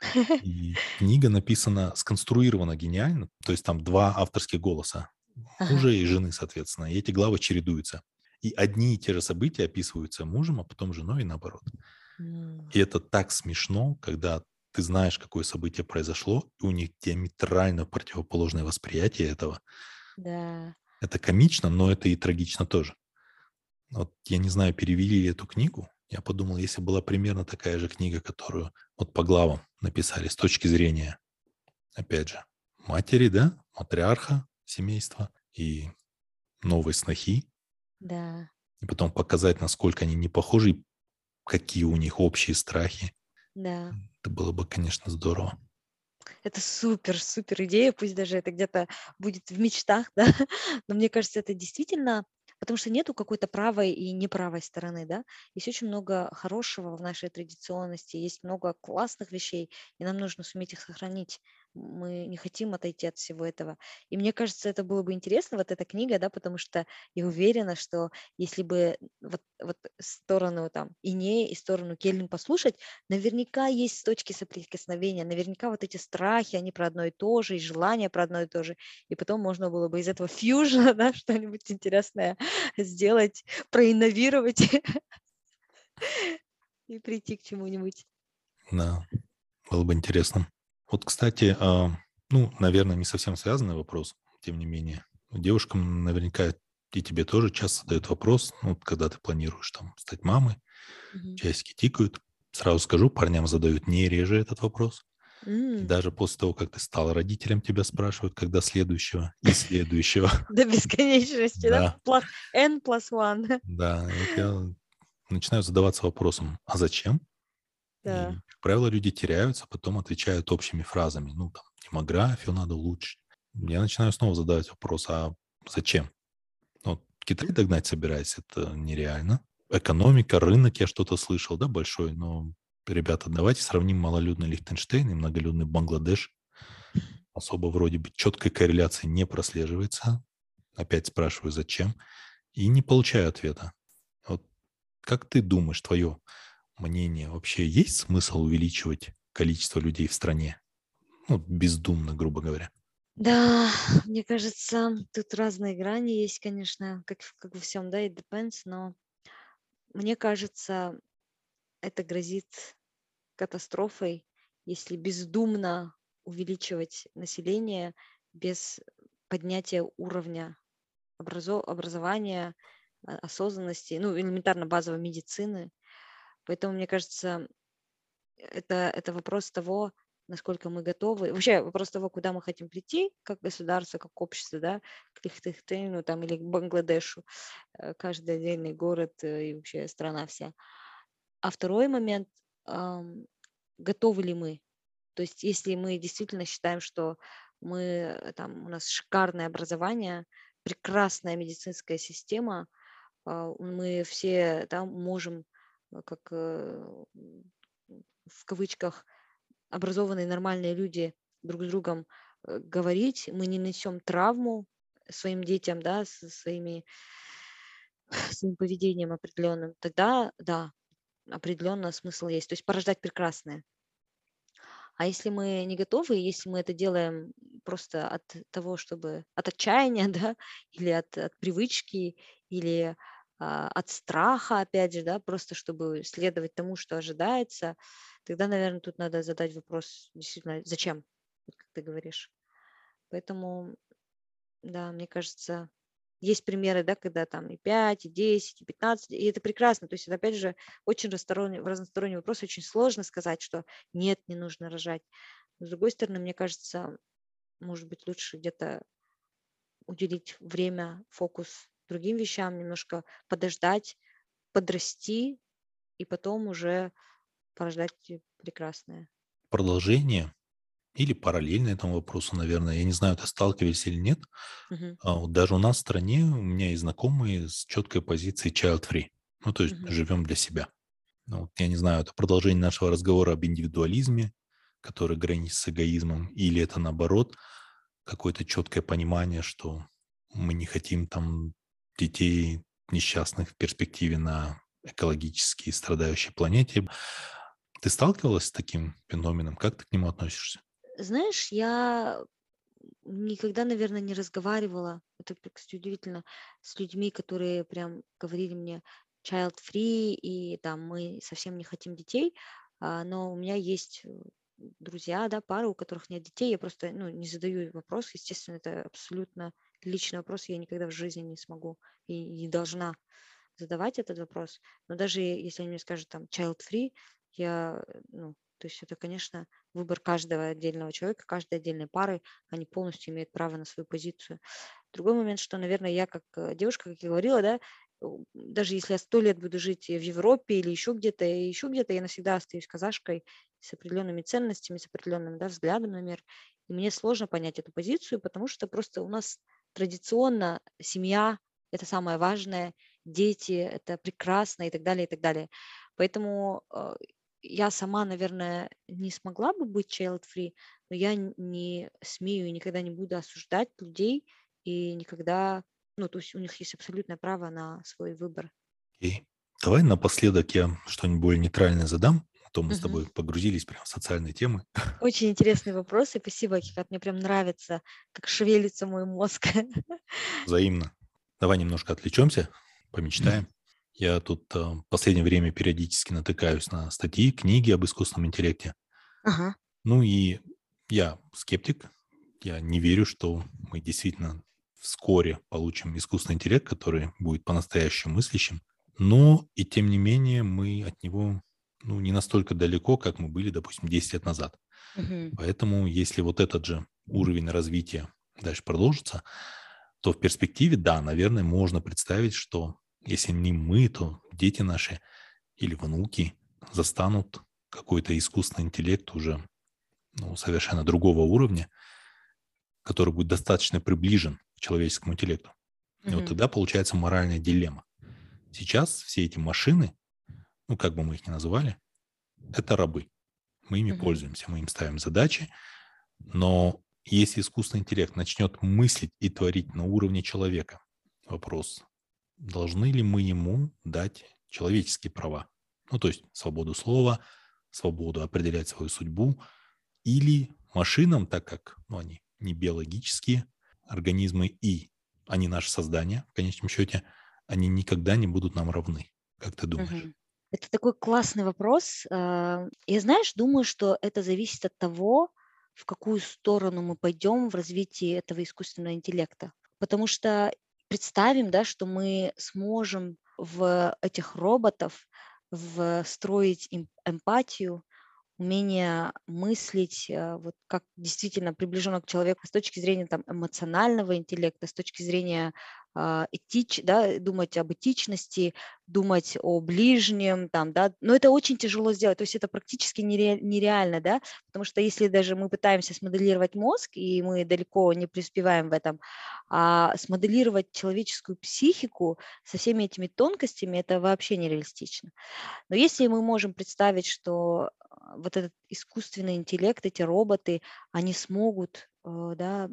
И книга написана, сконструирована гениально. То есть там два авторских голоса. Ага. Мужа и жены, соответственно. И эти главы чередуются. И одни и те же события описываются мужем, а потом женой и наоборот. И это так смешно, когда ты знаешь, какое событие произошло, и у них диаметрально противоположное восприятие этого. Да. Это комично, но это и трагично тоже. Вот я не знаю, перевели ли эту книгу. Я подумал, если была примерно такая же книга, которую вот по главам написали с точки зрения, опять же, матери, да, матриарха семейства и новой снохи, Да. и потом показать, насколько они не похожи, и какие у них общие страхи. Да. Это было бы, конечно, здорово. Это супер, супер идея, пусть даже это где-то будет в мечтах, да, но мне кажется, это действительно, потому что нету какой-то правой и неправой стороны, да, есть очень много хорошего в нашей традиционности, есть много классных вещей, и нам нужно суметь их сохранить. Мы не хотим отойти от всего этого. И мне кажется, это было бы интересно, вот эта книга, да, потому что я уверена, что если бы вот, вот сторону там Ине и сторону Кельн послушать, наверняка есть точки соприкосновения, наверняка вот эти страхи, они про одно и то же, и желания про одно и то же. И потом можно было бы из этого фьюжна, да, что-нибудь интересное сделать, проинновировать и прийти к чему-нибудь. Да, было бы интересно. Вот, кстати, а, ну, наверное, не совсем связанный вопрос, тем не менее. Девушкам наверняка и тебе тоже часто задают вопрос, ну, когда ты планируешь там стать мамой, Мгм. часики тикают. Сразу скажу, парням задают не реже этот вопрос. М, даже после того, как ты стал родителем, тебя спрашивают, когда следующего и следующего. До бесконечности, да? N plus one. да. Я начинаю задаваться вопросом, а зачем? И, Да. как правило, люди теряются, потом отвечают общими фразами. Ну, там, демографию надо улучшить. Я начинаю снова задавать вопрос, а зачем? Вот Китай догнать собирается, это нереально. Экономика, рынок, я что-то слышал, да, большой, но, ребята, давайте сравним малолюдный Лихтенштейн и многолюдный Бангладеш. Особо вроде бы четкой корреляции не прослеживается. Опять спрашиваю, зачем? И не получаю ответа. Вот как ты думаешь, твое мнение, вообще есть смысл увеличивать количество людей в стране? Ну, бездумно, грубо говоря. Да, мне кажется, тут разные грани есть, конечно, как, как во всем, да, it depends, но мне кажется, это грозит катастрофой, если бездумно увеличивать население без поднятия уровня образо- образования, а, осознанности, ну, элементарно базовой медицины. Поэтому, мне кажется, это, это вопрос того, насколько мы готовы. Вообще вопрос того, куда мы хотим прийти, как государство, как общество, да, к Лихтенштейну там или к Бангладешу, э, каждый отдельный город э, и вообще страна вся. А второй момент, готовы ли мы? То есть если мы действительно считаем, что мы, э, там, у нас шикарное образование, прекрасная медицинская система, а, мы все там можем, как в кавычках, образованные нормальные люди друг с другом э, говорить, мы не несем травму своим детям, да, со своими, своим поведением определенным, тогда, да, определенно смысл есть. То есть порождать прекрасное. А если мы не готовы, если мы это делаем просто от того, чтобы от отчаяния, да, или от, от привычки, или от страха, опять же, да, просто чтобы следовать тому, что ожидается, тогда, наверное, тут надо задать вопрос действительно, зачем, как ты говоришь. Поэтому, да, мне кажется, есть примеры, да, когда там и 5, и 10, и 15, и это прекрасно. То есть это, опять же, очень разносторонний, разносторонний вопрос, очень сложно сказать, что нет, не нужно рожать. Но, с другой стороны, мне кажется, может быть, лучше где-то уделить время, фокус другим вещам, немножко подождать, подрасти и потом уже порождать прекрасное. Продолжение или параллельно этому вопросу, наверное. Я не знаю, ты сталкивались или нет. Вот даже у нас в стране у меня есть знакомые с четкой позицией child-free. Ну, то есть Мгм. живем для себя. Ну, вот я не знаю, это продолжение нашего разговора об индивидуализме, который граничит с эгоизмом, или это наоборот какое-то четкое понимание, что мы не хотим там детей несчастных в перспективе на экологически страдающей планете. Ты сталкивалась с таким феноменом? Как ты к нему относишься? Знаешь, я никогда, наверное, не разговаривала, это, кстати, удивительно, с людьми, которые прям говорили мне child-free, и там мы совсем не хотим детей, а, но у меня есть э, друзья, да, пары, у которых нет детей, я просто, ну, не задаю вопрос, естественно, это абсолютно личный вопрос, я никогда в жизни не смогу и не должна задавать этот вопрос, но даже если они мне скажут там child-free, я, ну, то есть это, конечно, выбор каждого отдельного человека, каждой отдельной пары, они полностью имеют право на свою позицию. Другой момент, что, наверное, я как э, девушка, как я говорила, да, даже если я сто лет буду жить в Европе или еще где-то, еще где-то, я навсегда остаюсь казашкой с определенными ценностями, с определенным да, взглядом на мир. И мне сложно понять эту позицию, потому что просто у нас традиционно семья – это самое важное, дети – это прекрасно и так далее, и так далее. Поэтому э, я сама, наверное, не смогла бы быть child-free, но я не смею и никогда не буду осуждать людей и никогда, ну, то есть у них есть абсолютное право на свой выбор. Окей. Давай напоследок я что-нибудь более нейтральное задам, то мы с Мгм. тобой погрузились прямо в социальные темы. Очень интересный вопрос, и спасибо, Кикат. Мне прям нравится, как шевелится мой мозг. Взаимно. Давай немножко отвлечемся, помечтаем. Я тут э, в последнее время периодически натыкаюсь на статьи, книги об искусственном интеллекте. Ага. Ну и я скептик. Я не верю, что мы действительно вскоре получим искусственный интеллект, который будет по-настоящему мыслящим. Но и тем не менее мы от него ну, не настолько далеко, как мы были, допустим, 10 лет назад. Мгм. Поэтому если вот этот же уровень развития дальше продолжится, то в перспективе, да, наверное, можно представить, что если не мы, то дети наши или внуки застанут какой-то искусственный интеллект уже ну, совершенно другого уровня, который будет достаточно приближен к человеческому интеллекту. И вот тогда получается моральная дилемма. Сейчас все эти машины, ну как бы мы их ни называли, это рабы. Мы ими Мгм. пользуемся, мы им ставим задачи, но если искусственный интеллект начнет мыслить и творить на уровне человека, вопрос, должны ли мы ему дать человеческие права? Ну, то есть свободу слова, свободу определять свою судьбу, или машинам, так как ну, они не биологические организмы и они наше создание, в конечном счете, они никогда не будут нам равны. Как ты думаешь? Мгм. Это такой классный вопрос. А, Я, знаешь, думаю, что это зависит от того, в какую сторону мы пойдем в развитии этого искусственного интеллекта. Потому что представим, да, что мы сможем в этих роботов встроить эмпатию, умение мыслить, э, вот как действительно приближенно к человеку с точки зрения там эмоционального интеллекта, с точки зрения этич, да, думать об этичности, думать о ближнем, там, да, но это очень тяжело сделать, то есть это практически нере, нереально, да, потому что если даже мы пытаемся смоделировать мозг, и мы далеко не преуспеваем в этом, а смоделировать человеческую психику со всеми этими тонкостями, это вообще нереалистично. Но если мы можем представить, что а, вот этот искусственный интеллект, эти роботы, они смогут, э, да,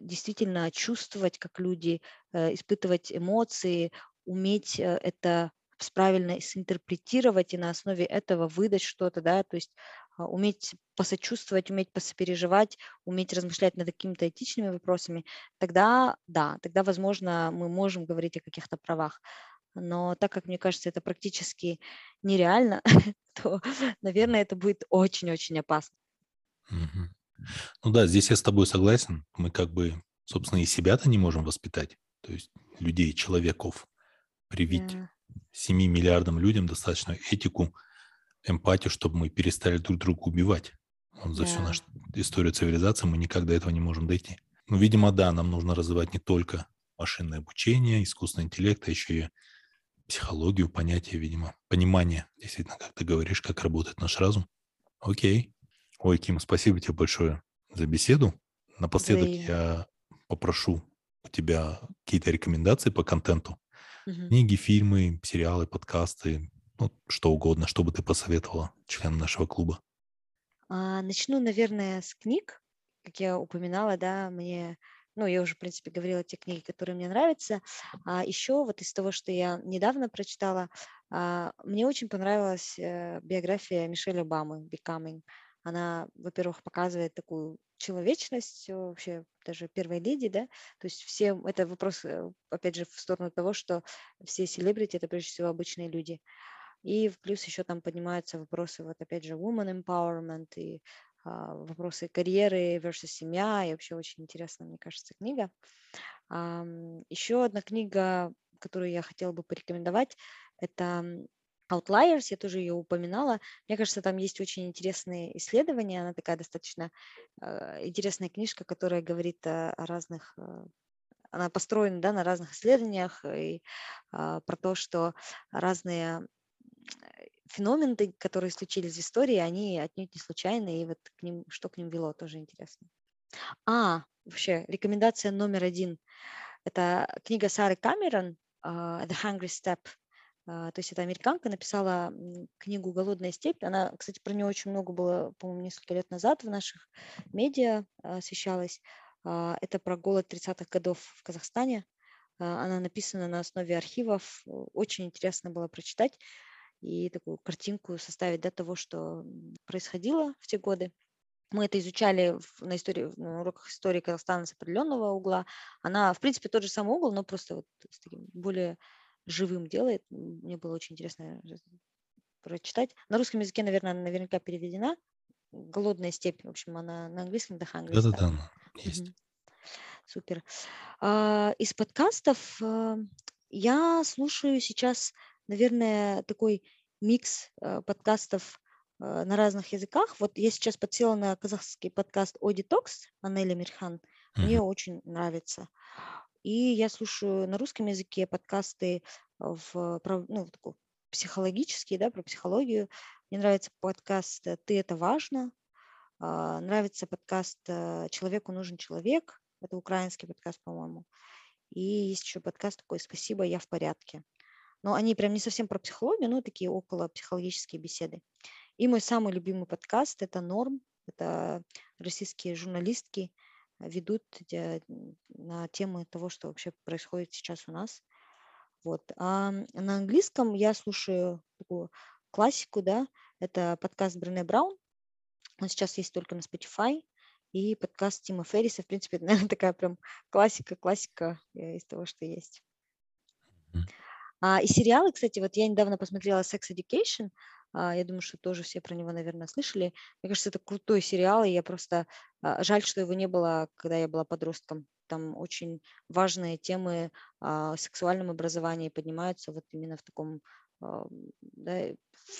действительно чувствовать, как люди, э, испытывать эмоции, уметь э, это правильно синтерпретировать и на основе этого выдать что-то, да, то есть а, уметь посочувствовать, уметь посопереживать, уметь размышлять над какими-то этичными вопросами, тогда, да, тогда, возможно, мы можем говорить о каких-то правах. Но так как, мне кажется, это практически нереально, то, наверное, это будет очень-очень опасно. Ну да, здесь я с тобой согласен. Мы как бы, собственно, и себя-то не можем воспитать. То есть людей, человеков привить yeah. 7 миллиардам людям достаточно этику, эмпатию, чтобы мы перестали друг друга убивать. Вот за yeah. всю нашу историю цивилизации мы никак до этого не можем дойти. Ну, видимо, да, нам нужно развивать не только машинное обучение, искусственный интеллект, а еще и психологию, понятие, видимо, понимание, действительно, как ты говоришь, как работает наш разум. Окей. Ой, Ким, спасибо тебе большое за беседу. Напоследок Взаимно. я попрошу у тебя какие-то рекомендации по контенту. Угу. Книги, фильмы, сериалы, подкасты, ну, что угодно, что бы ты посоветовала членам нашего клуба. А, начну, наверное, с книг. Как я упоминала, да, мне, ну, я уже, в принципе, говорила те книги, которые мне нравятся. А еще вот из того, что я недавно прочитала, а, мне очень понравилась э, биография Мишель Обамы «Becoming». Она, во-первых, показывает такую человечность э, вообще даже первой леди, да, то есть все, это вопрос, э, опять же, в сторону того, что все селебрити – это прежде всего обычные люди. И плюс еще там поднимаются вопросы, вот опять же, woman empowerment и а, вопросы карьеры versus семья, и вообще очень интересная, мне кажется, книга. А, еще одна книга, которую я хотела бы порекомендовать, это Outliers, я тоже ее упоминала. Мне кажется, там есть очень интересные исследования. Она такая достаточно э, интересная книжка, которая говорит о, о разных... Э, она построена да, на разных исследованиях и э, про то, что разные феномены, которые случились в истории, они отнюдь не случайны, и вот к ним, что к ним вело, тоже интересно. А, вообще, рекомендация номер один. Это книга Сары Камерон «The Hungry Step», а, то есть эта американка написала книгу «Голодная степь». Она, кстати, про нее очень много было, по-моему, несколько лет назад в наших медиа а, освещалась. А, это про голод 30-х годов в Казахстане. Она написана на основе архивов. Очень интересно было прочитать и такую картинку составить до того, что происходило в те годы. Мы это изучали на, истории, на уроках истории Казахстана с определенного угла. Она, в принципе, тот же самый угол, но просто вот с таким более живым делает. Мне было очень интересно прочитать. На русском языке, наверное, наверняка переведена. Голодная степь, в общем, она на английском The Hungry Да-да-да, есть. Угу. Супер. А, из подкастов а, я слушаю сейчас, наверное, такой микс а, подкастов а, на разных языках. Вот я сейчас подсела на казахский подкаст Оди Токс Анели Мирхан. Мне угу. очень нравится. И я слушаю на русском языке подкасты в, ну, такой, психологические, да, про психологию. Мне нравится подкаст «Ты – это важно». А, нравится подкаст э, «Человеку нужен человек». Это украинский подкаст, по-моему. И есть еще подкаст такой «Спасибо, я в порядке». Но они прям не совсем про психологию, но такие около психологические беседы. И мой самый любимый подкаст – это «Норм». Это российские журналистки – ведут на темы того, что вообще происходит сейчас у нас. Вот. А на английском я слушаю такую классику, да, это подкаст Брене Браун. Он сейчас есть только на Spotify. И подкаст Тима Ферриса, в принципе, это, наверное, такая прям классика, классика э, из того, что есть. А, и сериалы, кстати, вот я недавно посмотрела Sex Education, я думаю, что тоже все про него, наверное, слышали. Мне кажется, это крутой сериал, и я просто... А, жаль, что его не было, когда я была подростком. Там очень важные темы о сексуальном образовании поднимаются вот именно в таком, да,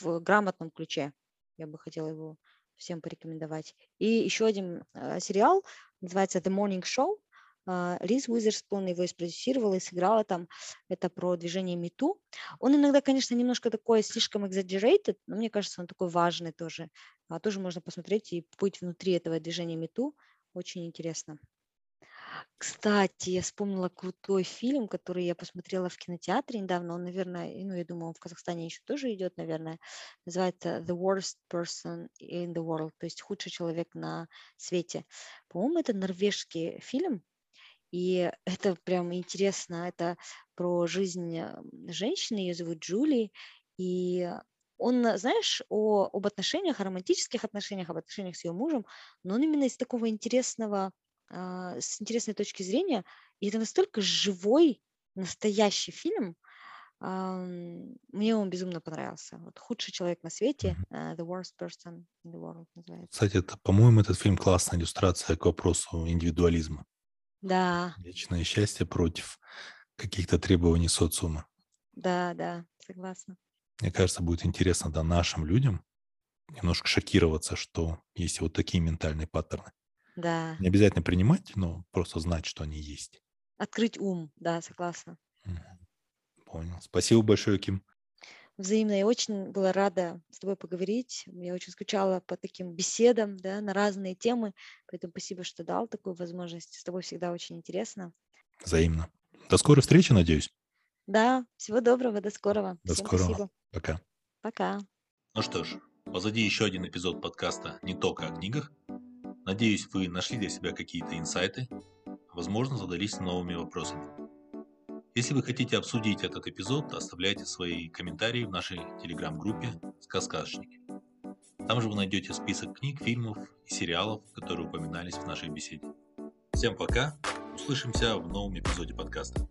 в грамотном ключе. Я бы хотела его всем порекомендовать. И еще один сериал, называется The Morning Show. Риз Уизерспун его спродюсировала и сыграла там. Это про движение МИТУ. Он иногда, конечно, немножко такой слишком exaggerated, но мне кажется, он такой важный тоже. А, тоже можно посмотреть и быть внутри этого движения МИТУ. Очень интересно. Кстати, я вспомнила крутой фильм, который я посмотрела в кинотеатре недавно. Он, наверное, ну, я думаю, он в Казахстане еще тоже идет, наверное. Называется The Worst Person in the World, то есть худший человек на свете. По-моему, это норвежский фильм, и это прям интересно. Это про жизнь э, женщины, ее зовут Джули, и он, знаешь, о, об отношениях, о романтических отношениях, об отношениях с ее мужем, но он именно из такого интересного а, с интересной точки зрения. И это настолько живой, настоящий фильм. Мне он безумно понравился. Вот «Худший человек на свете», uh, «The worst person in the world» называется. Кстати, это, по-моему, этот фильм классная иллюстрация к вопросу индивидуализма. Да, Вечное счастье против каких-то требований социума. да, да, согласна. Мне кажется, будет интересно да, нашим людям немножко шокироваться, что есть вот такие ментальные паттерны. Да, Не обязательно принимать, но просто знать, что они есть. открыть ум, да, согласна. Понял. Спасибо большое, Ким. Взаимно. Я очень была рада с тобой поговорить. Я очень скучала по таким беседам, да, на разные темы. Поэтому спасибо, что дал такую возможность. С тобой всегда очень интересно. Взаимно. До скорой встречи, надеюсь. Да, всего доброго, до скорого. До Всем скорого. спасибо. Пока. Пока. Ну что ж, позади еще один эпизод подкаста «Не только о книгах». Надеюсь, вы нашли для себя какие-то инсайты, возможно, задались новыми вопросами. Если вы хотите обсудить этот эпизод, оставляйте свои комментарии в нашей телеграм-группе «Сказкашники». Там же вы найдете список книг, фильмов и сериалов, которые упоминались в нашей беседе. Всем пока, услышимся в новом эпизоде подкаста.